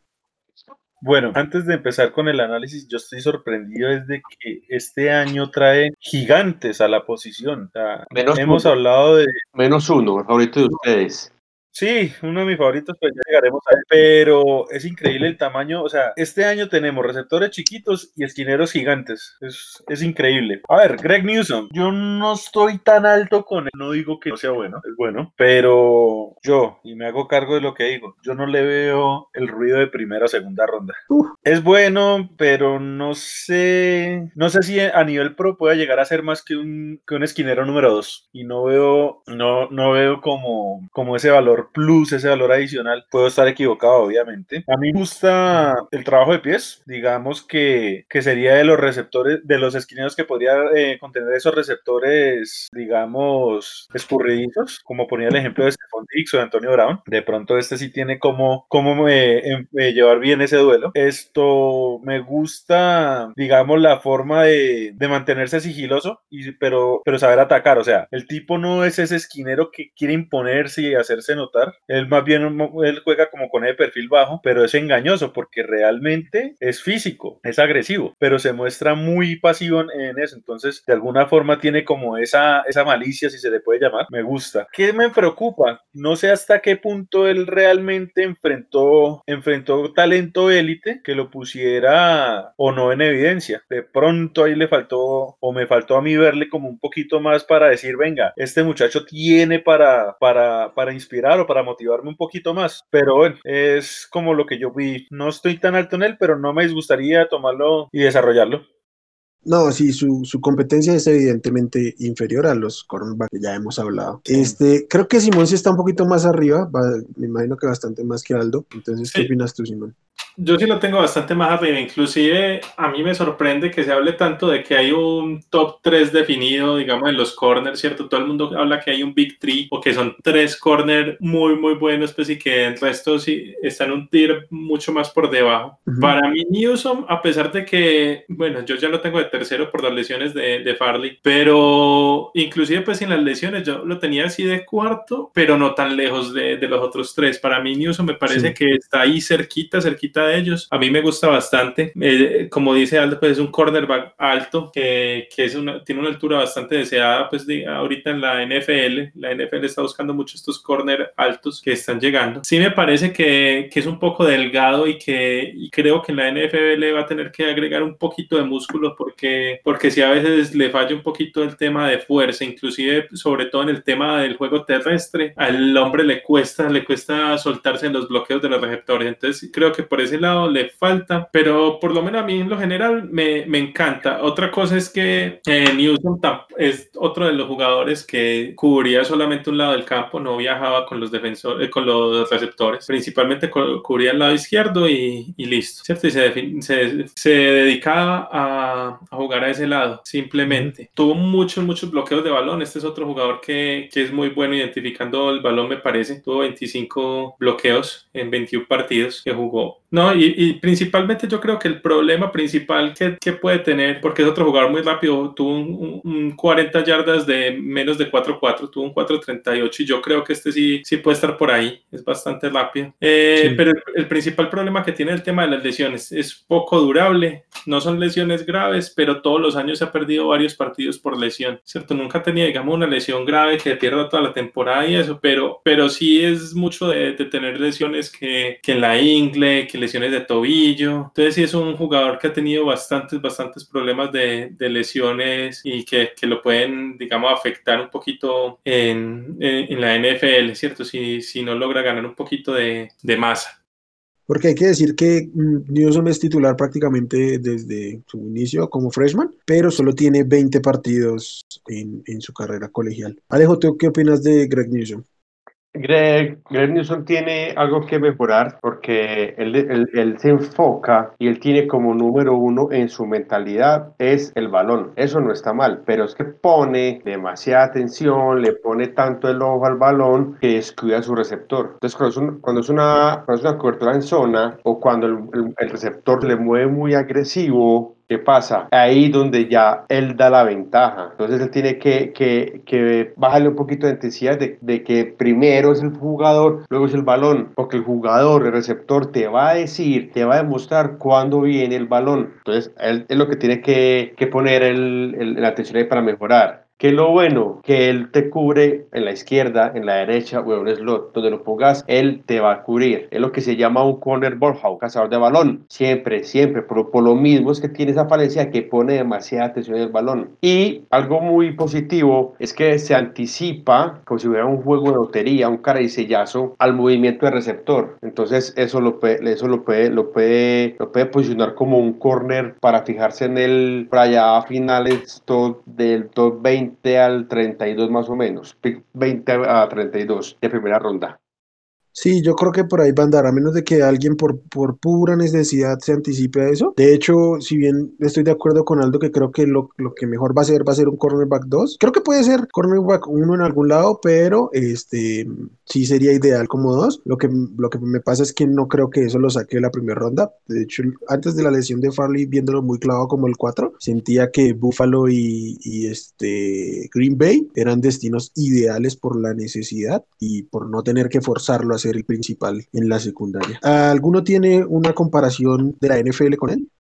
Bueno, antes de empezar con el análisis, yo estoy sorprendido desde que este año trae gigantes a la posición. O sea, Menos hemos uno. hablado de, Menos uno, el favorito de ustedes. Sí, uno de mis favoritos, pues ya llegaremos a él. Pero es increíble el tamaño. O sea, este año tenemos receptores chiquitos y esquineros gigantes. Es, es increíble. A ver, Greg Newsom. Yo no estoy tan alto con él. No digo que no sea bueno, es bueno. Pero yo, y me hago cargo de lo que digo, yo no le veo el ruido de primera o segunda ronda. Uf. Es bueno, pero no sé. No sé si a nivel pro pueda llegar a ser más que un, que un esquinero número 2. Y no veo, no, no veo como, como ese valor plus, ese valor adicional. Puedo estar equivocado, obviamente. A mí me gusta el trabajo de pies. Digamos que, que sería de los receptores, de los esquineros que podría eh, contener esos receptores, digamos, escurridizos, como ponía el ejemplo de Stephon Diggs o de Antonio Brown. De pronto este sí tiene como, como eh, em- eh, llevar bien ese duelo. Esto me gusta, digamos, la forma de, de mantenerse sigiloso, y, pero, pero saber atacar. O sea, el tipo no es ese esquinero que quiere imponerse y hacerse notar. Él más bien él juega como con el perfil bajo, pero es engañoso porque realmente es físico, es agresivo, pero se muestra muy pasivo en eso. Entonces, de alguna forma tiene como esa, esa malicia, si se le puede llamar. Me gusta. ¿Qué me preocupa? No sé hasta qué punto él realmente enfrentó, enfrentó talento élite que lo pusiera o no en evidencia. De pronto ahí le faltó o me faltó a mí verle como un poquito más para decir, venga, este muchacho tiene para, para, para inspirar para motivarme un poquito más. Pero bueno, es como lo que yo vi. No estoy tan alto en él, pero no me disgustaría tomarlo y desarrollarlo. No, sí, su, su competencia es evidentemente inferior a los cornerbacks que ya hemos hablado. Este, creo que Simón sí está un poquito más arriba, va- me imagino que bastante más que Aldo. Entonces, ¿qué Sí. opinas tú, Simón? Yo sí lo tengo bastante más arriba, inclusive a mí me sorprende que se hable tanto de que hay un top 3 definido, digamos, en los corners, ¿cierto? Todo el mundo habla que hay un big 3 o que son tres corners muy, muy buenos, pues y que el resto sí están un tier mucho más por debajo. Ujú. Para mí, Newsom, a pesar de que, bueno, yo ya lo tengo de tercero por las lesiones de, de Farley, pero inclusive pues sin las lesiones yo lo tenía así de cuarto, pero no tan lejos de, de los otros tres. Para mí, Newsom me parece Sí. que está ahí cerquita, cerquita de ellos. A mí me gusta bastante. Eh, como dice Aldo, pues es un cornerback alto que, que es una, tiene una altura bastante deseada, pues de, ahorita en la NFL. La NFL está buscando mucho estos corner altos que están llegando. Sí me parece que, que es un poco delgado y que y creo que en la NFL va a tener que agregar un poquito de músculo porque, porque si a veces le falla un poquito el tema de fuerza, inclusive sobre todo en el tema del juego terrestre, al hombre le cuesta, le cuesta soltarse en los bloqueos de los receptores. Entonces creo que por por ese lado le falta, pero por lo menos a mí en lo general me, me encanta. Otra cosa es que eh, Newsom es otro de los jugadores que cubría solamente un lado del campo, no viajaba con los defensores, eh, con los receptores, principalmente cubría el lado izquierdo y, y listo, ¿cierto? Y se, se, se dedicaba a, a, jugar a ese lado, simplemente. Tuvo muchos, muchos bloqueos de balón. Este es otro jugador que, que es muy bueno identificando el balón, me parece. Tuvo 25 bloqueos en 21 partidos que jugó. No, y, principalmente yo creo que el problema principal que, que, puede tener, porque es otro jugador muy rápido, tuvo un, 40 yardas de menos de 4-4, tuvo un 4-38 y yo creo que este sí, sí puede estar por ahí, es bastante rápido. Eh, pero el, principal problema que tiene el tema de las lesiones es poco durable, no son lesiones graves, pero todos los años se ha perdido varios partidos por lesión, ¿cierto? Nunca tenía, digamos, una lesión grave que pierda toda la temporada y eso, pero, pero sí es mucho de, de tener lesiones que, que en la ingle, que lesiones de tobillo. Entonces sí es un jugador que ha tenido bastantes, bastantes problemas de, de lesiones y que, que, lo pueden, digamos, afectar un poquito en, en, la NFL, ¿cierto? Si, si no logra ganar un poquito de, de masa. Porque hay que decir que mm, Newsom es titular prácticamente desde su inicio como freshman, pero solo tiene 20 partidos en, en su carrera colegial. Alejo, ¿tú qué opinas de Greg Newsom? Greg, Greg Newsom tiene algo que mejorar porque él, él, él, se enfoca y él tiene como número uno en su mentalidad es el balón. Eso no está mal, pero es que pone demasiada atención, le pone tanto el ojo al balón que descuida su receptor. Entonces, cuando es, una, cuando es una cobertura en zona o cuando el, el, el receptor le mueve muy agresivo, ¿Qué pasa? Ahí donde ya él da la ventaja. Entonces él tiene que, que, que bajarle un poquito de intensidad de, de, que primero es el jugador, luego es el balón, porque el jugador, el receptor, te va a decir, te va a demostrar cuándo viene el balón. Entonces él es lo que tiene que, que poner el, el, la atención ahí para mejorar. Que lo bueno, que él te cubre en la izquierda, en la derecha o en un slot, donde lo pongas, él te va a cubrir. Es lo que se llama un corner ball cazador de balón. Siempre, siempre. Por, por lo mismo es que tiene esa falencia que pone demasiada atención en el balón. Y algo muy positivo es que se anticipa, como si hubiera un juego de lotería, un caricellazo, al movimiento de receptor. Entonces, eso lo puede, eso lo puede, lo puede, lo puede posicionar como un corner para fijarse en el, para allá a finales top, del top 20 al 32 más o menos, 20 a 32 de primera ronda. Sí, yo creo que por ahí va a andar, a menos de que alguien por, por pura necesidad se anticipe a eso. De hecho, si bien estoy de acuerdo con Aldo que creo que lo, lo que mejor va a ser va a ser un cornerback 2, creo que puede ser cornerback 1 en algún lado, pero este sí sería ideal como 2. Lo que, lo que me pasa es que no creo que eso lo saque de la primera ronda. De hecho, antes de la lesión de Farley, viéndolo muy clavado como el 4, sentía que Buffalo y, y este Green Bay eran destinos ideales por la necesidad y por no tener que forzarlo a hacer el principal en la secundaria. ¿Alguno tiene una comparación de la NFL con él?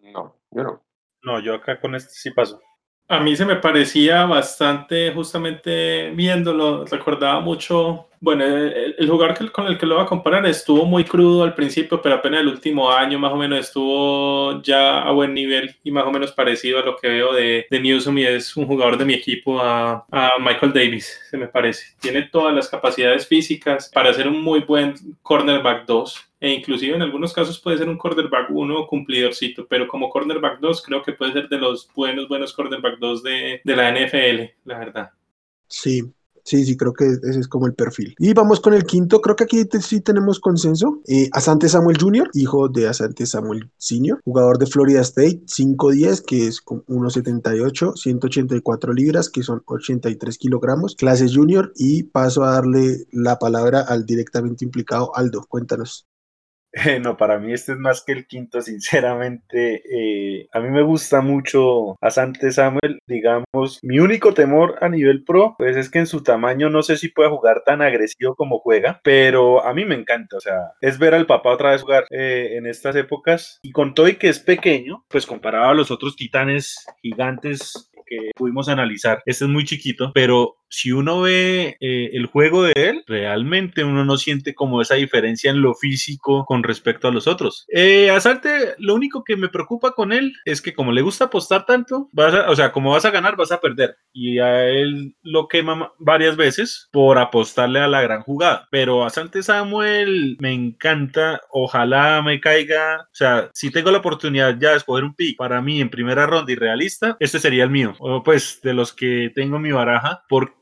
No, yo no. No, yo acá con este sí paso. A mí se me parecía bastante, justamente viéndolo, recordaba mucho bueno, el, jugador con el que lo voy a comparar estuvo muy crudo al principio, pero apenas el último año más o menos estuvo ya a buen nivel y más o menos parecido a lo que veo de, de Newsom y es un jugador de mi equipo a, a, Michael Davis, se me parece. Tiene todas las capacidades físicas para ser un muy buen cornerback 2 e inclusive en algunos casos puede ser un cornerback 1 cumplidorcito, pero como cornerback 2 creo que puede ser de los buenos, buenos cornerback 2 de, de la NFL, la verdad. Sí, Sí, sí, creo que ese es como el perfil. Y vamos con el quinto, creo que aquí sí tenemos consenso. Eh, Asante Samuel Jr., hijo de Asante Samuel Sr., jugador de Florida State, 5'10, que es 1,78, 184 libras, que son 83 kilogramos, clase junior, y paso a darle la palabra al directamente implicado Aldo. Cuéntanos. No, para mí este es más que el quinto, sinceramente. Eh, a mí me gusta mucho Asante Samuel. Digamos, mi único temor a nivel pro, pues es que en su tamaño no sé si puede jugar tan agresivo como juega, pero a mí me encanta. O sea, es ver al papá otra vez jugar eh, en estas épocas. Y con todo que es pequeño, pues comparado a los otros titanes gigantes que pudimos analizar, este es muy chiquito, pero si uno ve eh, el juego de él, realmente uno no siente como esa diferencia en lo físico con respecto a los otros. Eh, lo único que me preocupa con él es que como le gusta apostar tanto, vas o sea, como vas a ganar, vas a perder. Y a él lo quema varias veces por apostarle a la gran jugada. Pero Asante Samuel me encanta, ojalá me caiga, o sea, si tengo la oportunidad ya de escoger un pick para mí en primera ronda y realista, este sería el mío. O pues de los que tengo en mi baraja, porque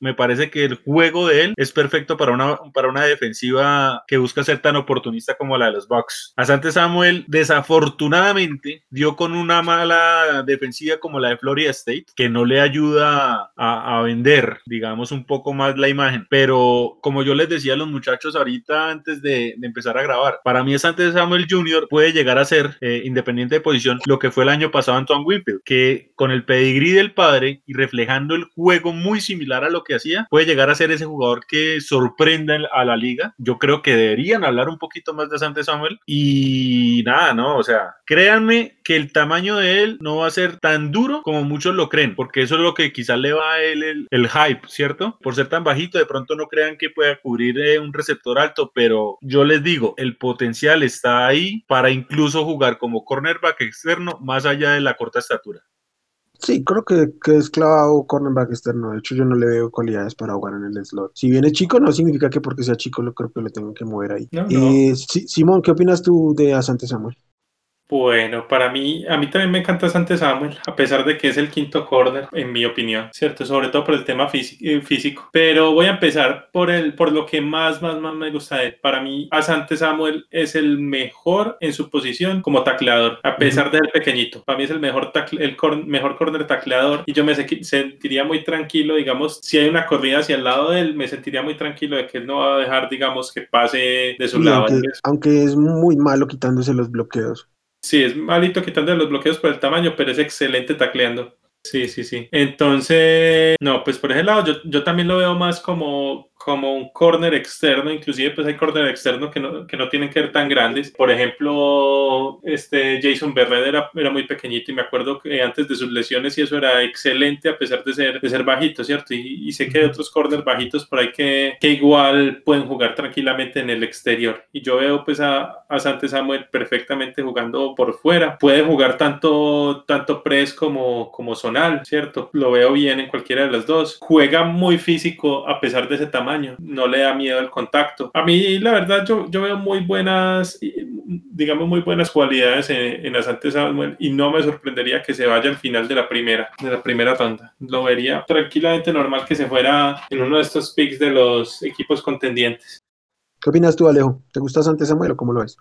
me parece que el juego de él es perfecto para una, para una defensiva que busca ser tan oportunista como la de los Bucks. Asante Samuel, desafortunadamente, dio con una mala defensiva como la de Florida State, que no le ayuda a, vender, digamos, un poco más la imagen. Pero como yo les decía a los muchachos ahorita antes de, de empezar a grabar, para mí Asante Samuel Jr. puede llegar a ser, eh, independiente de posición, lo que fue el año pasado Antoine Winfield, que con el pedigrí del padre y reflejando el juego muy similar a lo que hacía, puede llegar a ser ese jugador que sorprenda a la liga. Yo creo que deberían hablar un poquito más de Asante Samuel y nada, ¿no? O sea, créanme que el tamaño de él no va a ser tan duro como muchos lo creen, porque eso es lo que quizás le va a él el, el hype, ¿cierto? Por ser tan bajito, de pronto no crean que pueda cubrir eh, un receptor alto, pero yo les digo, el potencial está ahí para incluso jugar como cornerback externo más allá de la corta estatura. Sí, creo que, que es clavado cornerback externo. De hecho, yo no le veo cualidades para jugar en el slot. Si viene chico, no significa que porque sea chico lo creo que le tengo que mover ahí. No, no. Eh, Simón, ¿qué opinas tú de Asante Samuel? Bueno, para mí, a mí también me encanta Sante Samuel, a pesar de que es el quinto corner, en mi opinión, ¿cierto? Sobre todo por el tema físico. eh, físico. Pero voy a empezar por, el, por lo que más, más, más me gusta de él. Para mí, Asante Samuel es el mejor en su posición como tacleador, a pesar de ser pequeñito. Para mí es el mejor, tacle- el cor- mejor corner tacleador y yo me se- sentiría muy tranquilo, digamos, si hay una corrida hacia el lado de él, me sentiría muy tranquilo de que él no va a dejar, digamos, que pase de su Y lado. aunque, aunque es muy malo quitándose los bloqueos. Sí, es malito quitando los bloqueos por el tamaño, pero es excelente tacleando. Sí, sí, sí. Entonces, no, pues por ese lado yo, yo también lo veo más como, como un corner externo, inclusive pues hay corner externos que no, que no tienen que ser tan grandes. Por ejemplo, este Jason Berred era, era muy pequeñito y me acuerdo que antes de sus lesiones y eso era excelente a pesar de ser, de ser bajito, ¿cierto? Y, y sé que hay otros corners bajitos por ahí que, que igual pueden jugar tranquilamente en el exterior. Y yo veo pues a, a Sante Samuel perfectamente jugando por fuera. Puede jugar tanto, tanto press como, como zonal, ¿cierto? Lo veo bien en cualquiera de las dos. Juega muy físico a pesar de ese tamaño. No le da miedo el contacto. A mí, la verdad, yo, yo veo muy buenas, digamos, muy buenas cualidades en, en Asante Samuel y no me sorprendería que se vaya al final de la primera, de la primera ronda. Lo vería tranquilamente normal que se fuera en uno de estos picks de los equipos contendientes. ¿Qué opinas tú, Alejo? ¿Te gusta Asante Samuel o cómo lo ves?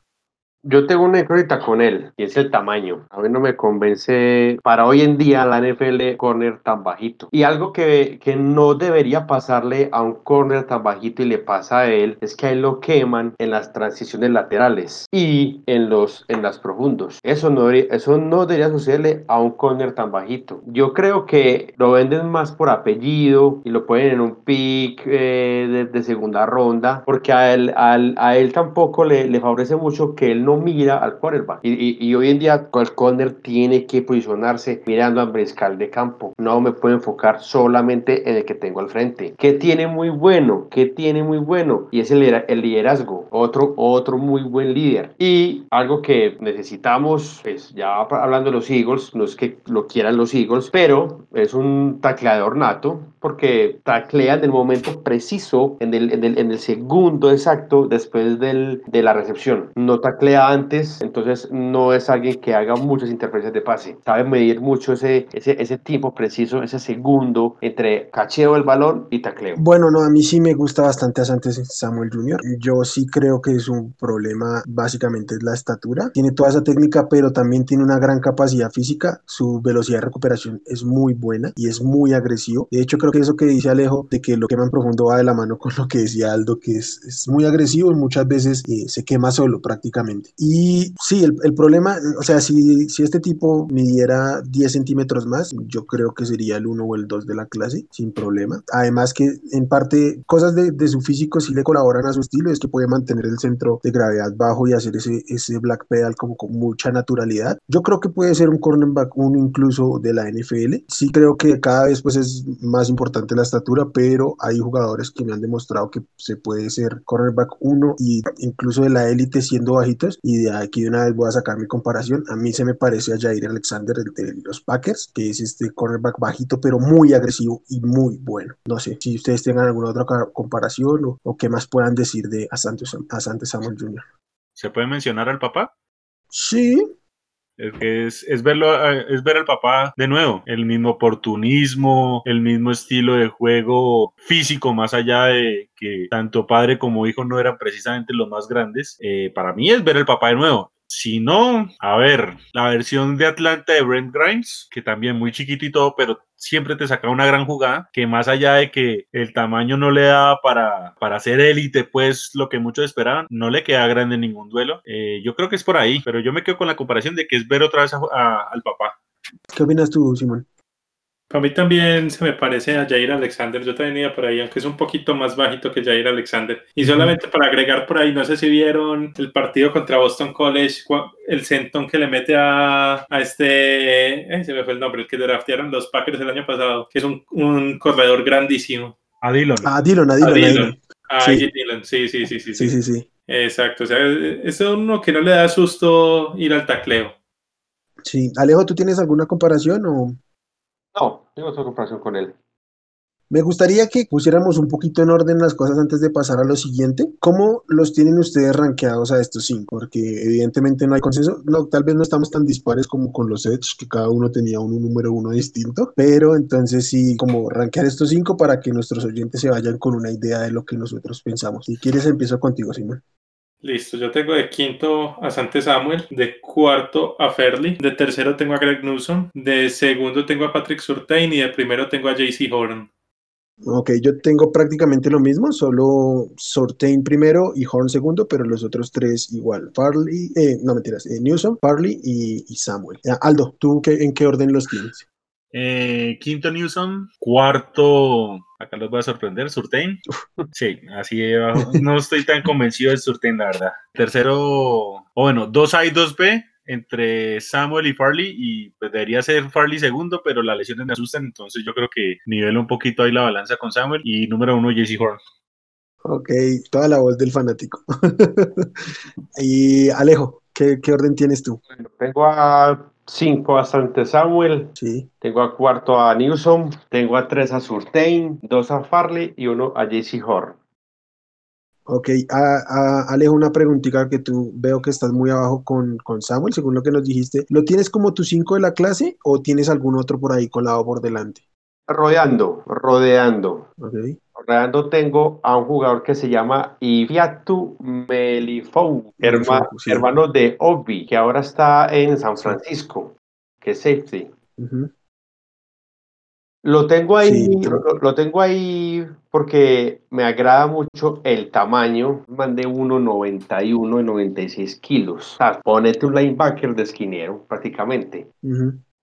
Yo tengo una incógnita con él y es el tamaño. A mí no me convence para hoy en día la NFL corner tan bajito. Y algo que, que no debería pasarle a un corner tan bajito y le pasa a él es que a él lo queman en las transiciones laterales y en los en las profundos. Eso no debería, eso no debería sucederle a un corner tan bajito. Yo creo que lo venden más por apellido y lo ponen en un pick eh, de, de segunda ronda porque a él, a él, a él tampoco le, le favorece mucho que él no mira al cornerback. Y, y, y hoy en día el corner tiene que posicionarse mirando al briscal de campo. No me puedo enfocar solamente en el que tengo al frente. ¿Qué tiene muy bueno? ¿Qué tiene muy bueno? Y es el, el liderazgo. Otro, otro muy buen líder. Y algo que necesitamos, pues ya hablando de los Eagles, no es que lo quieran los Eagles, pero es un tacleador nato porque taclea en el momento preciso, en el, en el, en el segundo exacto después del, de la recepción. No taclea antes, entonces no es alguien que haga muchas interferencias de pase. Sabe medir mucho ese, ese, ese tiempo preciso, ese segundo entre cacheo del balón y tacleo. Bueno, no, a mí sí me gusta bastante Asante Samuel Jr. Yo sí creo que es un problema, básicamente es la estatura. Tiene toda esa técnica, pero también tiene una gran capacidad física. Su velocidad de recuperación es muy buena y es muy agresivo. De hecho, creo que eso que dice Alejo, de que lo queman profundo va de la mano con lo que decía Aldo, que es, es muy agresivo y muchas veces eh, se quema solo prácticamente. Y sí, el, el problema, o sea, si, si este tipo midiera 10 centímetros más, yo creo que sería el 1 o el 2 de la clase, sin problema. Además que en parte cosas de, de su físico sí le colaboran a su estilo, es que puede mantener el centro de gravedad bajo y hacer ese, ese black pedal como con mucha naturalidad. Yo creo que puede ser un cornerback uno incluso de la NFL. Sí creo que cada vez pues es más importante la estatura, pero hay jugadores que me han demostrado que se puede ser cornerback 1 y incluso de la élite siendo bajitos. Y de aquí de una vez voy a sacar mi comparación. A mí se me parece a Jair Alexander, de los Packers, que es este cornerback bajito, pero muy agresivo y muy bueno. No sé si ustedes tengan alguna otra comparación o, o qué más puedan decir de Asante, Asante Samuel Jr. ¿Se puede mencionar al papá? Sí, es que es, verlo, eh, es ver al papá de nuevo, el mismo oportunismo, el mismo estilo de juego físico, más allá de que tanto padre como hijo no eran precisamente los más grandes. Eh, para mí es ver al papá de nuevo. Si no, a ver, la versión de Atlanta de Brent Grimes, que también muy chiquito y todo, pero siempre te saca una gran jugada, que más allá de que el tamaño no le da para, para hacer élite, pues lo que muchos esperaban, no le queda grande en ningún duelo. Eh, yo creo que es por ahí, pero yo me quedo con la comparación de que es ver otra vez al papá. ¿Qué opinas tú, Simón? A mí también se me parece a Jair Alexander. Yo también iba por ahí, aunque es un poquito más bajito que Jair Alexander. Y solamente para agregar por ahí, no sé si vieron el partido contra Boston College, el centón que le mete a, a este, se me fue el nombre, el que draftearon los Packers el año pasado, que es un, un corredor grandísimo. A Dillon. A Dillon, a Dillon. A sí. Dillon. Sí, sí, sí, sí, sí. Sí, sí, Exacto. O sea, es uno que no le da susto ir al tacleo. Sí. Alejo, ¿tú tienes alguna comparación o...? No, tengo otra comparación con él. Me gustaría que pusiéramos un poquito en orden las cosas antes de pasar a lo siguiente. ¿Cómo los tienen ustedes rankeados a estos cinco? Porque evidentemente no hay consenso. No, tal vez no estamos tan dispares como con los Edge, que cada uno tenía un número uno distinto. Pero entonces sí, como rankear estos cinco para que nuestros oyentes se vayan con una idea de lo que nosotros pensamos. Si quieres, empiezo contigo, Simón. Listo, yo tengo de quinto a Sante Samuel, de cuarto a Ferley, de tercero tengo a Greg Newsom, de segundo tengo a Patrick Surtain y de primero tengo a JC Horn. Ok, yo tengo prácticamente lo mismo, solo Surtain primero y Horn segundo, pero los otros tres igual. Farley, eh, no mentiras, eh, Newsom, Farley y, Samuel. Aldo, ¿tú qué, en qué orden los tienes? Eh, quinto Newsom, cuarto, acá los voy a sorprender, Surtain. Sí, así no estoy tan convencido de Surtain, la verdad. Tercero, o bueno, 2A y 2B entre Samuel y Farley y pues debería ser Farley segundo, pero las lesiones me asustan, entonces yo creo que nivelo un poquito ahí la balanza con Samuel y número uno JC Horn. Ok, toda la voz del fanático. y Alejo, ¿qué, ¿qué, orden tienes tú? Bueno, tengo a 5 a Sante Samuel, sí. tengo a cuarto a Newsom, tengo a tres a Surtain, dos a Farley y uno a JC Horn. Ok, a, Alejo, una preguntita que tú veo que estás muy abajo con, con Samuel, según lo que nos dijiste. ¿Lo tienes como tu 5 de la clase o tienes algún otro por ahí colado por delante? Rodeando, rodeando. Ok. Rodeando tengo a un jugador que se llama Ifiatu Melifou, hermano de Obi, que ahora está en San Francisco, que es safety. Lo tengo ahí, lo, tengo ahí porque me agrada mucho el tamaño, man de 1,91 y 96 kilos. O sea, ponete un linebacker de esquinero prácticamente.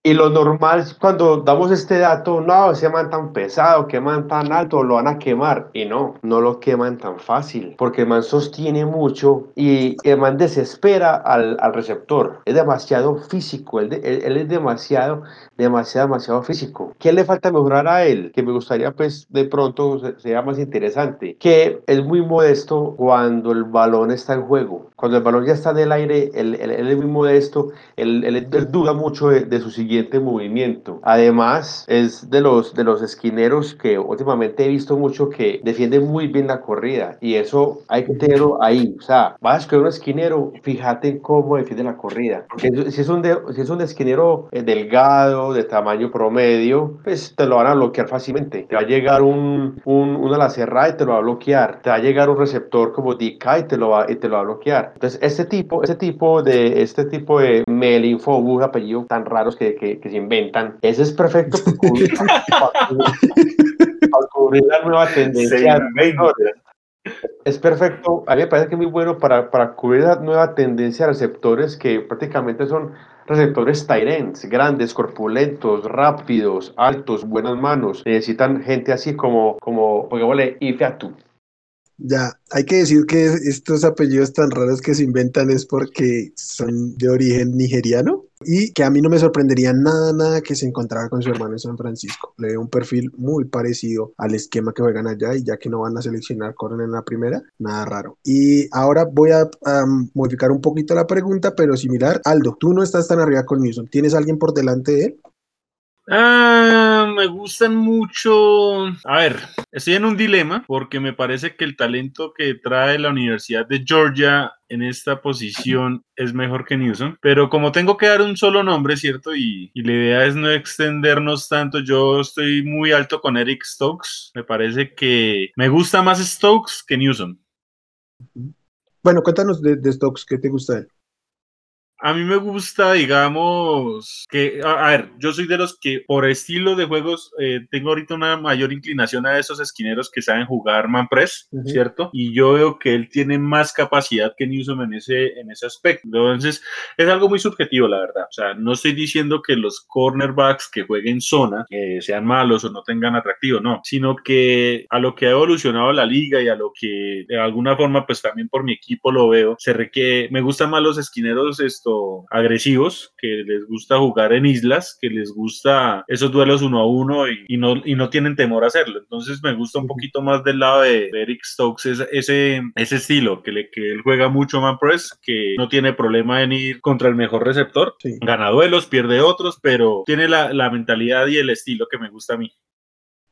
Y lo normal cuando damos este dato, no, ese man tan pesado, que man tan alto, lo van a quemar. Y no, no lo queman tan fácil, porque el man sostiene mucho y el man desespera al, al receptor. Es demasiado físico, él, él, es demasiado, demasiado, demasiado físico. ¿Qué le falta mejorar a él? Que me gustaría, pues, de pronto sea más interesante. Que es muy modesto cuando el balón está en juego. Cuando el balón ya está en el aire, él, él, es muy modesto, él, él duda mucho de, de su siguiente movimiento. Además, es de los, de los esquineros que últimamente he visto mucho que defienden muy bien la corrida y eso hay que tenerlo ahí. O sea, vas a escoger un esquinero, fíjate cómo defiende la corrida. Porque si es un, si es un esquinero eh, delgado, de tamaño promedio, pues te lo van a bloquear fácilmente. Te va a llegar un, un, una la cerrada y te lo va a bloquear. Te va a llegar un receptor como DK y te lo va, y te lo va a bloquear. Entonces, este tipo, este tipo de, este tipo de Melinfo, apellido tan raros que, que que, se inventan. Ese es perfecto para cubrir, la nueva tendencia. Es perfecto, a mí me parece que es muy bueno para, para cubrir la nueva tendencia de receptores que prácticamente son receptores Tyrants, grandes, corpulentos, rápidos, altos, buenas manos. Necesitan gente así como, como, pongámosle, Ifeatu. Ya, hay que decir que estos apellidos tan raros que se inventan es porque son de origen nigeriano. Y que a mí no me sorprendería nada, nada que se encontrara con su hermano en San Francisco. Le veo un perfil muy parecido al esquema que juegan allá y ya que no van a seleccionar Corner en la primera, nada raro. Y ahora voy a modificar un poquito la pregunta, pero similar. Aldo, tú no estás tan arriba con Newsom. ¿Tienes alguien por delante de él? Ah, me gustan mucho. A ver, estoy en un dilema porque me parece que el talento que trae la Universidad de Georgia en esta posición es mejor que Newsom. Pero como tengo que dar un solo nombre, ¿cierto? Y, y, la idea es no extendernos tanto. Yo estoy muy alto con Eric Stokes. Me parece que me gusta más Stokes que Newsom. Bueno, cuéntanos de, de Stokes, ¿qué te gusta de él? A mí me gusta, digamos, que, a, ver, yo soy de los que por estilo de juegos eh, tengo ahorita una mayor inclinación a esos esquineros que saben jugar man press, ¿cierto? Y yo veo que él tiene más capacidad que Newsom en ese, en ese aspecto. Entonces, es algo muy subjetivo, la verdad. O sea, no estoy diciendo que los cornerbacks que jueguen zona eh, sean malos o no tengan atractivo, no, sino que a lo que ha evolucionado la liga y a lo que de alguna forma, pues también por mi equipo lo veo, se requiere, me gustan más los esquineros, agresivos, que les gusta jugar en islas, que les gusta esos duelos uno a uno y, no, y no tienen temor a hacerlo. Entonces me gusta un poquito más del lado de, Eric Stokes ese, ese, estilo, que, le, que él juega mucho man press, que no tiene problema en ir contra el mejor receptor, gana duelos, pierde otros, pero tiene la, la mentalidad y el estilo que me gusta a mí.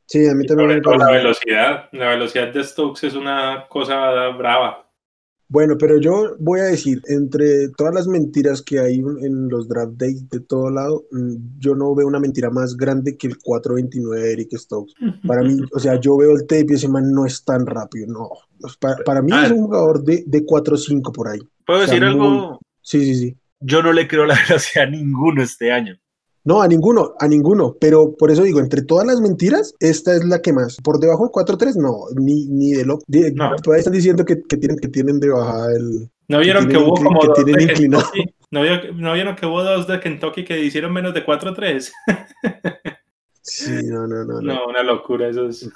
Sí, a mí también. la velocidad, la velocidad de Stokes es una cosa brava. Bueno, pero yo voy a decir, entre todas las mentiras que hay en los draft days de todo lado, mm, yo no veo una mentira más grande que el 429 de Eric Stokes. Para mí, o sea, yo veo el tape y ese man no es tan rápido, no. Para, mí es un jugador de, de 4-5 por ahí. ¿Puedo decir algo? Sí, sí, sí. Yo no le creo la velocidad a ninguno este año. No, a ninguno, a ninguno. Pero por eso digo, entre todas las mentiras, esta es la que más. Por debajo del 4-3, no, ni, ni de lo. no. están diciendo que, que, tienen, que tienen de bajada el. ¿No vieron que, hubo como que tienen inclinado? ¿No, ¿No vieron que hubo dos de Kentucky que hicieron menos de 4-3? Sí, no, no, no. No, una locura, eso es.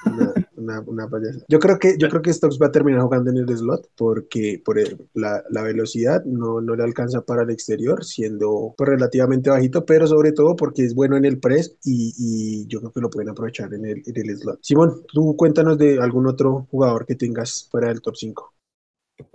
Una, una, Yo creo que, yo creo que Stokes va a terminar jugando en el slot porque por la, la, velocidad no, no le alcanza para el exterior, siendo pues, relativamente bajito, pero sobre todo porque es bueno en el press y, y yo creo que lo pueden aprovechar en el, en el slot. Simón, tú cuéntanos de algún otro jugador que tengas fuera del top 5.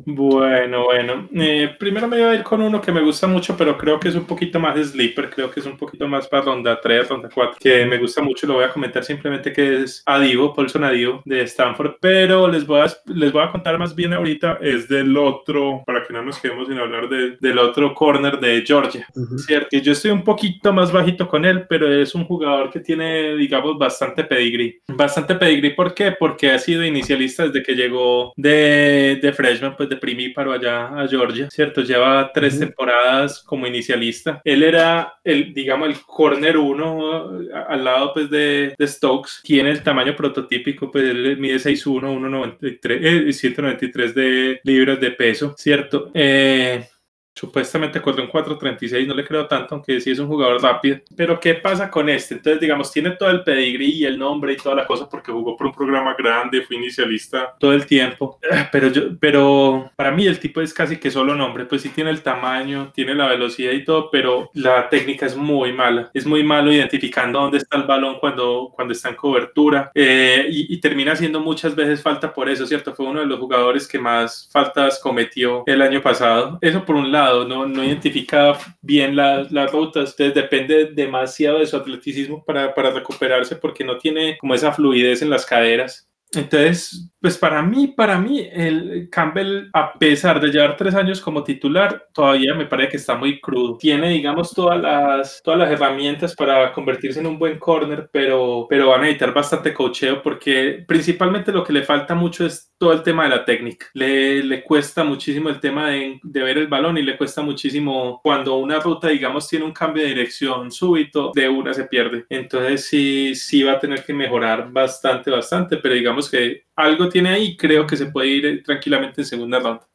Bueno, bueno. Eh, primero me voy a ir con uno que me gusta mucho, pero creo que es un poquito más sleeper, creo que es un poquito más para ronda 3, ronda 4, que me gusta mucho, lo voy a comentar simplemente que es Adivo, Paulson Adivo de Stanford, pero les voy a, les voy a contar más bien ahorita, es del otro, para que no nos quedemos sin hablar de, del otro corner de Georgia, ¿cierto? Y yo estoy un poquito más bajito con él, pero es un jugador que tiene, digamos, bastante pedigree. Bastante pedigree, ¿por qué? Porque ha sido inicialista desde que llegó de, de freshman pues de primíparo allá a Georgia, ¿cierto? Lleva tres temporadas como inicialista. Él era el, digamos, el corner uno al lado pues de, de Stokes. Tiene el tamaño prototípico, pues él mide 6'1", 1'93", 193 de libras de peso, ¿cierto? Eh, Supuestamente corrió en 4.36, no le creo tanto, aunque sí es un jugador rápido. Pero ¿qué pasa con este? Entonces, digamos, tiene todo el pedigrí y el nombre y toda la cosa porque jugó por un programa grande, fue inicialista todo el tiempo. Pero, yo, pero para mí el tipo es casi que solo nombre, pues sí tiene el tamaño, tiene la velocidad y todo, pero la técnica es muy mala. Es muy malo identificando dónde está el balón cuando, cuando está en cobertura eh, y, y termina haciendo muchas veces falta por eso, ¿cierto? Fue uno de los jugadores que más faltas cometió el año pasado. Eso por un lado no, identifica bien las, las rutas, entonces depende demasiado de su atleticismo para, para recuperarse porque no tiene como esa fluidez en las caderas. Entonces, pues para mí, para mí, el Campbell, a pesar de llevar tres años como titular, todavía me parece que está muy crudo. Tiene, digamos, todas las, todas las herramientas para convertirse en un buen corner, pero, pero va a necesitar bastante cocheo porque principalmente lo que le falta mucho es todo el tema de la técnica. Le, le cuesta muchísimo el tema de, de ver el balón y le cuesta muchísimo cuando una ruta, digamos, tiene un cambio de dirección súbito, de una se pierde. Entonces sí, sí va a tener que mejorar bastante, bastante, pero digamos que algo tiene ahí, creo que se puede ir tranquilamente en segunda ronda.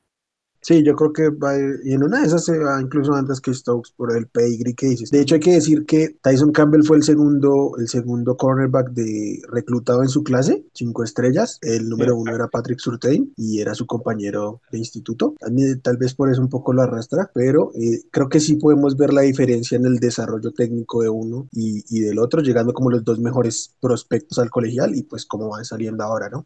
Sí, yo creo que va, y en una de esas se va incluso antes que Stokes por el pedigree que dices. De hecho, hay que decir que Tyson Campbell fue el segundo, el segundo cornerback de reclutado en su clase, cinco estrellas. El número uno era Patrick Surtain y era su compañero de instituto. Tal vez por eso un poco lo arrastra, pero eh, creo que sí podemos ver la diferencia en el desarrollo técnico de uno y, y del otro, llegando como los dos mejores prospectos al colegial y pues cómo van saliendo ahora, ¿no?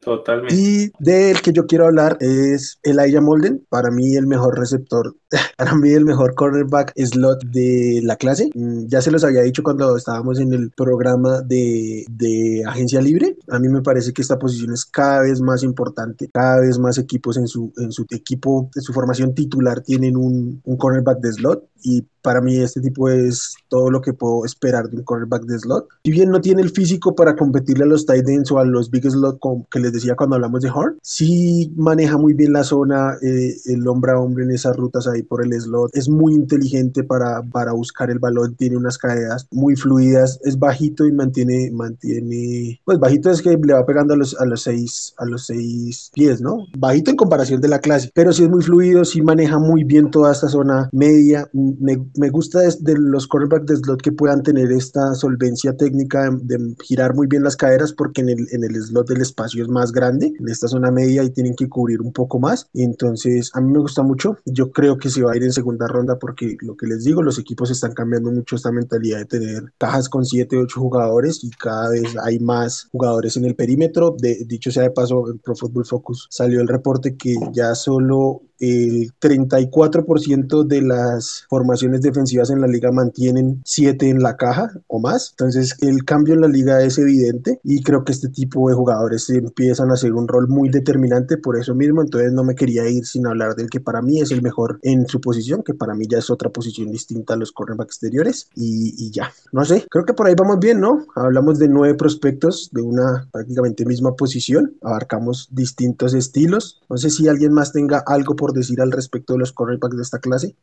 Totalmente. Y del que yo quiero hablar es Elijah Molden, para mí el mejor receptor, para mí el mejor cornerback slot de la clase. Mm, Ya se los había dicho cuando estábamos en el programa de, de agencia libre. A mí me parece que esta posición es cada vez más importante, cada vez más equipos en su, en su equipo, en su formación titular tienen un, un cornerback de slot y para mí este tipo es todo lo que puedo esperar de un cornerback de slot. Si bien no tiene el físico para competirle a los tight ends o a los big slot como que les decía cuando hablamos de Horn, sí maneja muy bien la zona, eh, el hombre a hombre en esas rutas ahí por el slot, es muy inteligente para, para buscar el balón, tiene unas caídas muy fluidas, es bajito y mantiene, mantiene, pues bajito es que le va pegando a los, a los seis, a los seis pies, ¿no? Bajito en comparación de la clase, pero sí es muy fluido, sí maneja muy bien toda esta zona media, me, me gusta de, los cornerbacks de slot que puedan tener esta solvencia técnica de, de, girar muy bien las caderas porque en el, en el slot del espacio es más grande, en esta zona media y tienen que cubrir un poco más. Entonces, a mí me gusta mucho. Yo creo que se va a ir en segunda ronda porque lo que les digo, los equipos están cambiando mucho esta mentalidad de tener cajas con 7, 8 jugadores y cada vez hay más jugadores en el perímetro. De, dicho sea de paso, en Pro Football Focus salió el reporte que ya solo el 34% de las formaciones defensivas en la liga mantienen 7 en la caja o más. Entonces el cambio en la liga es evidente y creo que este tipo de jugadores empiezan a hacer un rol muy determinante por eso mismo. Entonces no me quería ir sin hablar del que para mí es el mejor en su posición, que para mí ya es otra posición distinta a los cornerback exteriores y, y ya. No sé, creo que por ahí vamos bien, ¿no? Hablamos de nueve prospectos de una prácticamente misma posición, abarcamos distintos estilos. No sé si alguien más tenga algo por decir al respecto de los cornerbacks de esta clase?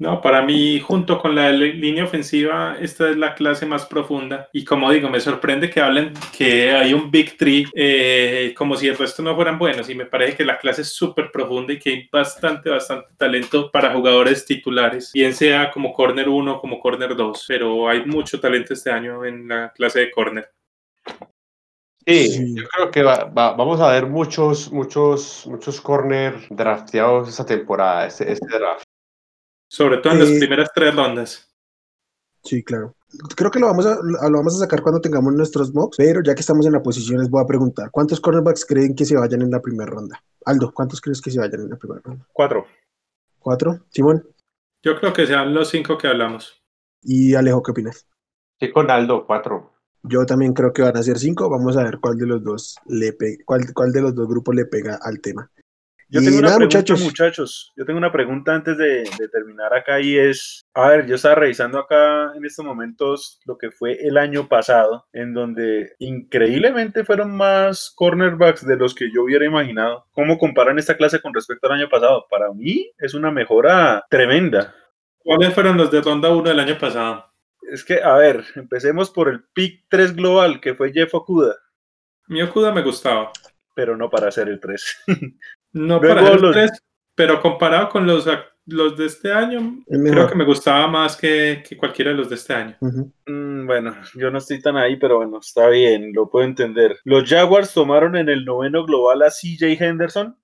No, para mí, junto con la línea ofensiva, esta es la clase más profunda. Y como digo, me sorprende que hablen que hay un Big Tree, eh, como si el resto no fueran buenos. Y me parece que la clase es súper profunda y que hay bastante, bastante talento para jugadores titulares, bien sea como corner 1 como corner 2. Pero hay mucho talento este año en la clase de corner. Sí, sí, yo creo que va, va, vamos a ver muchos, muchos, muchos corner drafteados esta temporada, este, este draft. Sobre todo en eh, las primeras tres rondas. Sí, claro. Creo que lo vamos, a, lo vamos a sacar cuando tengamos nuestros mocks, pero ya que estamos en la posición, les voy a preguntar, ¿cuántos cornerbacks creen que se vayan en la primera ronda? Aldo, ¿cuántos crees que se vayan en la primera ronda? Cuatro. ¿Cuatro? ¿Simón? Yo creo que sean los cinco que hablamos. ¿Y Alejo, qué opinas? Sí, con Aldo, cuatro. Yo también creo que van a ser cinco. Vamos a ver cuál de los dos le cuál, cuál de los dos grupos le pega al tema. Yo tengo una nada, pregunta, muchachos. muchachos. Yo tengo una pregunta antes de, de, terminar acá y es, a ver, yo estaba revisando acá en estos momentos lo que fue el año pasado, en donde increíblemente fueron más cornerbacks de los que yo hubiera imaginado. ¿Cómo comparan esta clase con respecto al año pasado? Para mí es una mejora tremenda. ¿Cuáles fueron los de ronda 1 del año pasado? Es que, a ver, empecemos por el pick 3 global, que fue Jeff Okuda. Mi Okuda me gustaba. Pero no para ser el 3. no Luego para ser el 3, pero comparado con los, los de este año, creo que me gustaba más que, que, cualquiera de los de este año. Uh -huh. mm, bueno, yo no estoy tan ahí, pero bueno, está bien, lo puedo entender. Los Jaguars tomaron en el noveno global a CJ Henderson.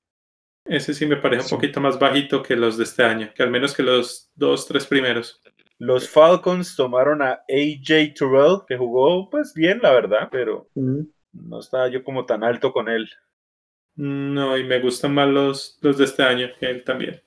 Ese sí me parece sí. un poquito más bajito que los de este año, que al menos que los dos, tres primeros. Los Falcons tomaron a AJ Terrell, que jugó pues bien, la verdad, pero mm. no estaba yo como tan alto con él. No, y me gustan más los, los de este año que él también.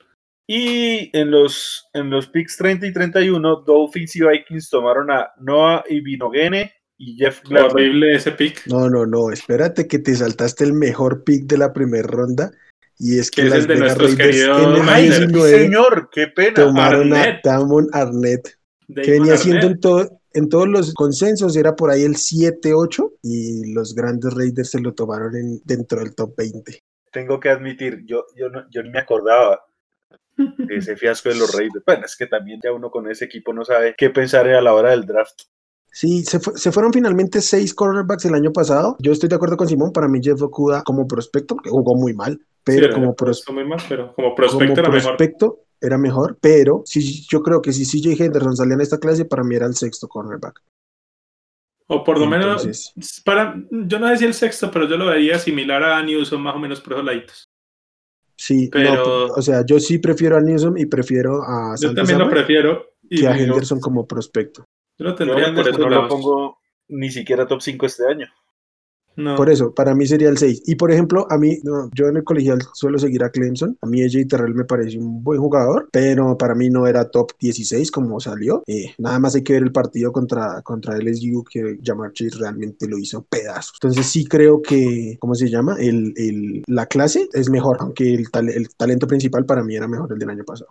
Y en los, en los picks 30 y 31, Dolphins y Vikings tomaron a Noah Ibinogene y Jeff Gladwell. Horrible ese pick. No, no, no, espérate que te saltaste el mejor pick de la primera ronda. Y es que es las el de nuestros queridos en el Ay, 19 señor, qué pena. tomaron Arnett. a Damon Arnett, Damon que venía siendo en, todo, en todos los consensos, era por ahí el 7-8 y los grandes Raiders se lo tomaron en, dentro del top 20. Tengo que admitir, yo, yo, no, yo ni me acordaba de ese fiasco de los Raiders. Bueno, es que también ya uno con ese equipo no sabe qué pensar a la hora del draft. Sí, se, se, fueron finalmente seis cornerbacks el año pasado. Yo estoy de acuerdo con Simón. Para mí, Jeff Okuda como prospecto, que jugó muy mal, pero, Sí, como, pero pros- muy mal, pero como prospecto como era mejor. prospecto era mejor. Pero sí, yo creo que si CJ Henderson salía en esta clase, para mí era el sexto cornerback. O por lo menos, para, yo no sé si el sexto, pero yo lo vería similar a Newsom, más o menos por esos laditos. Sí, Pero- no, o sea, yo sí prefiero a Newsom y prefiero a Yo también lo prefiero. Y que a Henderson como prospecto. Yo lo por no lo pongo ni siquiera top 5 este año. No. Por eso, para mí sería el 6. Y por ejemplo, a mí, no, yo en el colegial suelo seguir a Clemson. A mí AJ Terrell me parece un buen jugador, pero para mí no era top 16 como salió. Eh, nada más hay que ver el partido contra, contra LSU que Jamar Chase realmente lo hizo pedazos. Entonces sí creo que, ¿cómo se llama? El, el- la clase es mejor, aunque el, el talento principal para mí era mejor el del año pasado.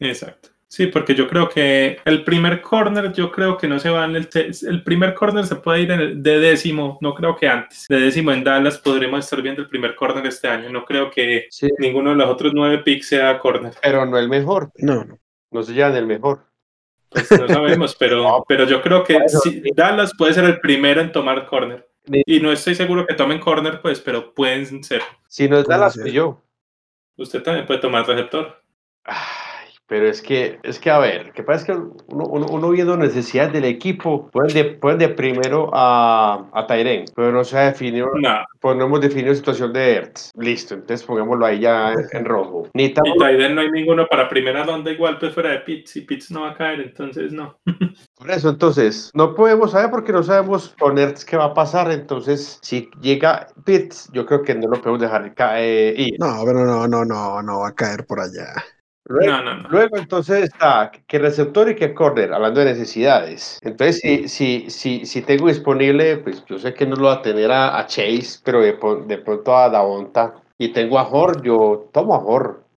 Exacto. Sí, porque yo creo que el primer corner, yo creo que no se va en el... el primer corner se puede ir en el, de décimo, no creo que antes. De décimo en Dallas podremos estar viendo el primer corner este año. No creo que Sí, ninguno de los otros nueve picks sea corner. pero no el mejor. No, no. No se llevan el mejor. Pues no sabemos, pero, pero yo creo que Bueno, sí, Dallas puede ser el primero en tomar corner. Y no estoy seguro que tomen corner, pues, pero pueden ser. Si no es Dallas, pues yo. Usted también puede tomar receptor. Pero es que, es que a ver, que pasa es que uno, uno, uno viendo necesidades del equipo, pueden de, pueden de primero a, a Tyren, pero no se ha definido, No. pues no hemos definido situación de Ertz. Listo, entonces pongámoslo ahí ya en, en rojo. Ni Y tampoco, Tyden no hay ninguno para primera ronda igual, pues fuera de Pitts. Y Pitts no va a caer, entonces no. por eso, entonces, no podemos saber porque no sabemos con Ertz qué va a pasar. Entonces, si llega Pitts, yo creo que no lo podemos dejar caer. ir. No, pero no, no, no, no va a caer por allá. Luego, No, no, no. Luego entonces está que receptor y que corner, hablando de necesidades. Entonces, si, si, si, si tengo disponible, pues yo sé que no lo va a tener a, a Chase, pero de, de pronto a Davonta. Y tengo a Hor, yo tomo a Hor.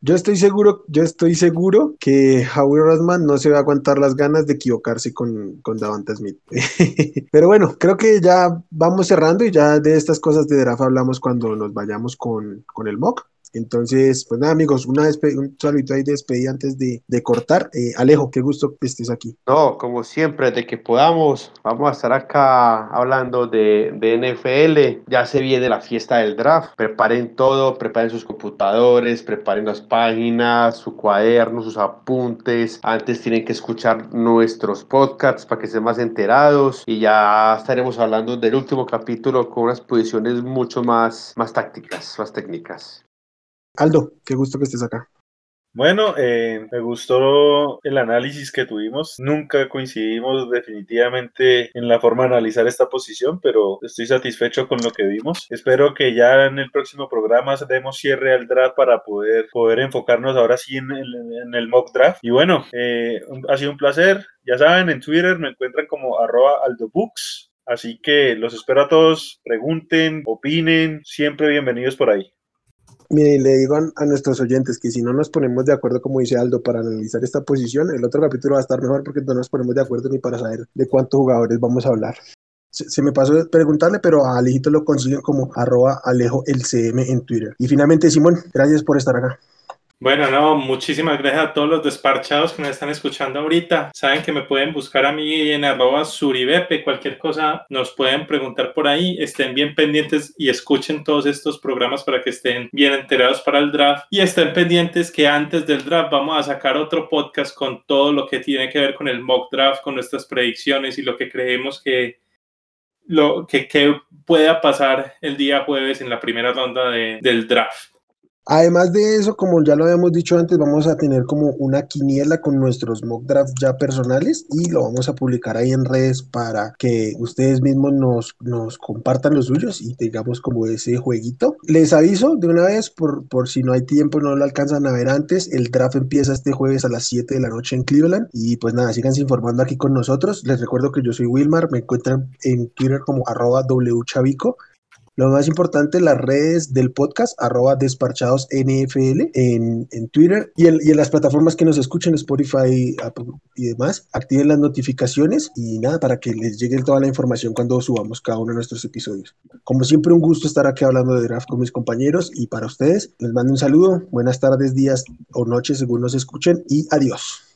Yo estoy seguro, yo estoy seguro que Howie Roseman no se va a aguantar las ganas de equivocarse con, con Davante Smith. Pero bueno, creo que ya vamos cerrando y ya de estas cosas de draft hablamos cuando nos vayamos con, con el mock. Entonces, pues nada, amigos, una un saludito ahí de despedida antes de, de cortar. Eh, Alejo, qué gusto que estés aquí. No, como siempre, de que podamos, vamos a estar acá hablando de, de NFL. Ya se viene la fiesta del draft. Preparen todo, preparen sus computadores, preparen las páginas, su cuaderno, sus apuntes. Antes tienen que escuchar nuestros podcasts para que estén más enterados. Y ya estaremos hablando del último capítulo con unas posiciones mucho más, más tácticas, más técnicas. Aldo, qué gusto que estés acá. Bueno, eh, me gustó el análisis que tuvimos. Nunca coincidimos definitivamente en la forma de analizar esta posición, pero estoy satisfecho con lo que vimos. Espero que ya en el próximo programa demos cierre al draft para poder, poder enfocarnos ahora sí en el, en el mock draft. Y bueno, eh, ha sido un placer. Ya saben, en Twitter me encuentran como arroba aldobooks. Así que los espero a todos. Pregunten, opinen. Siempre bienvenidos por ahí. Mire, le digo a, nuestros oyentes que si no nos ponemos de acuerdo, como dice Aldo, para analizar esta posición, el otro capítulo va a estar mejor porque no nos ponemos de acuerdo ni para saber de cuántos jugadores vamos a hablar. Se, me pasó preguntarle, pero a Alejito lo consiguen como arroba Alejo el CM en Twitter. Y finalmente, Simón, gracias por estar acá. Bueno, no, muchísimas gracias a todos los desparchados que nos están escuchando ahorita. Saben que me pueden buscar a mí en arroba suribepe, cualquier cosa nos pueden preguntar por ahí. Estén bien pendientes y escuchen todos estos programas para que estén bien enterados para el draft. Y estén pendientes que antes del draft vamos a sacar otro podcast con todo lo que tiene que ver con el mock draft, con nuestras predicciones y lo que creemos que lo que, pueda pasar el día jueves en la primera ronda de- del draft. Además de eso, como ya lo habíamos dicho antes, vamos a tener como una quiniela con nuestros mock drafts ya personales y lo vamos a publicar ahí en redes para que ustedes mismos nos, nos compartan los suyos y tengamos como ese jueguito. Les aviso de una vez, por, por si no hay tiempo, no lo alcanzan a ver antes, el draft empieza este jueves a las 7 de la noche en Cleveland y pues nada, síganse informando aquí con nosotros. Les recuerdo que yo soy Wilmar, me encuentran en Twitter como arroba wchavico lo más importante, las redes del podcast, arroba desparchados NFL en, en Twitter y en, las plataformas que nos escuchen, Spotify y demás. Activen las notificaciones y nada, para que les llegue toda la información cuando subamos cada uno de nuestros episodios. Como siempre, un gusto estar aquí hablando de draft con mis compañeros y para ustedes, les mando un saludo, buenas tardes, días o noches según nos escuchen y adiós.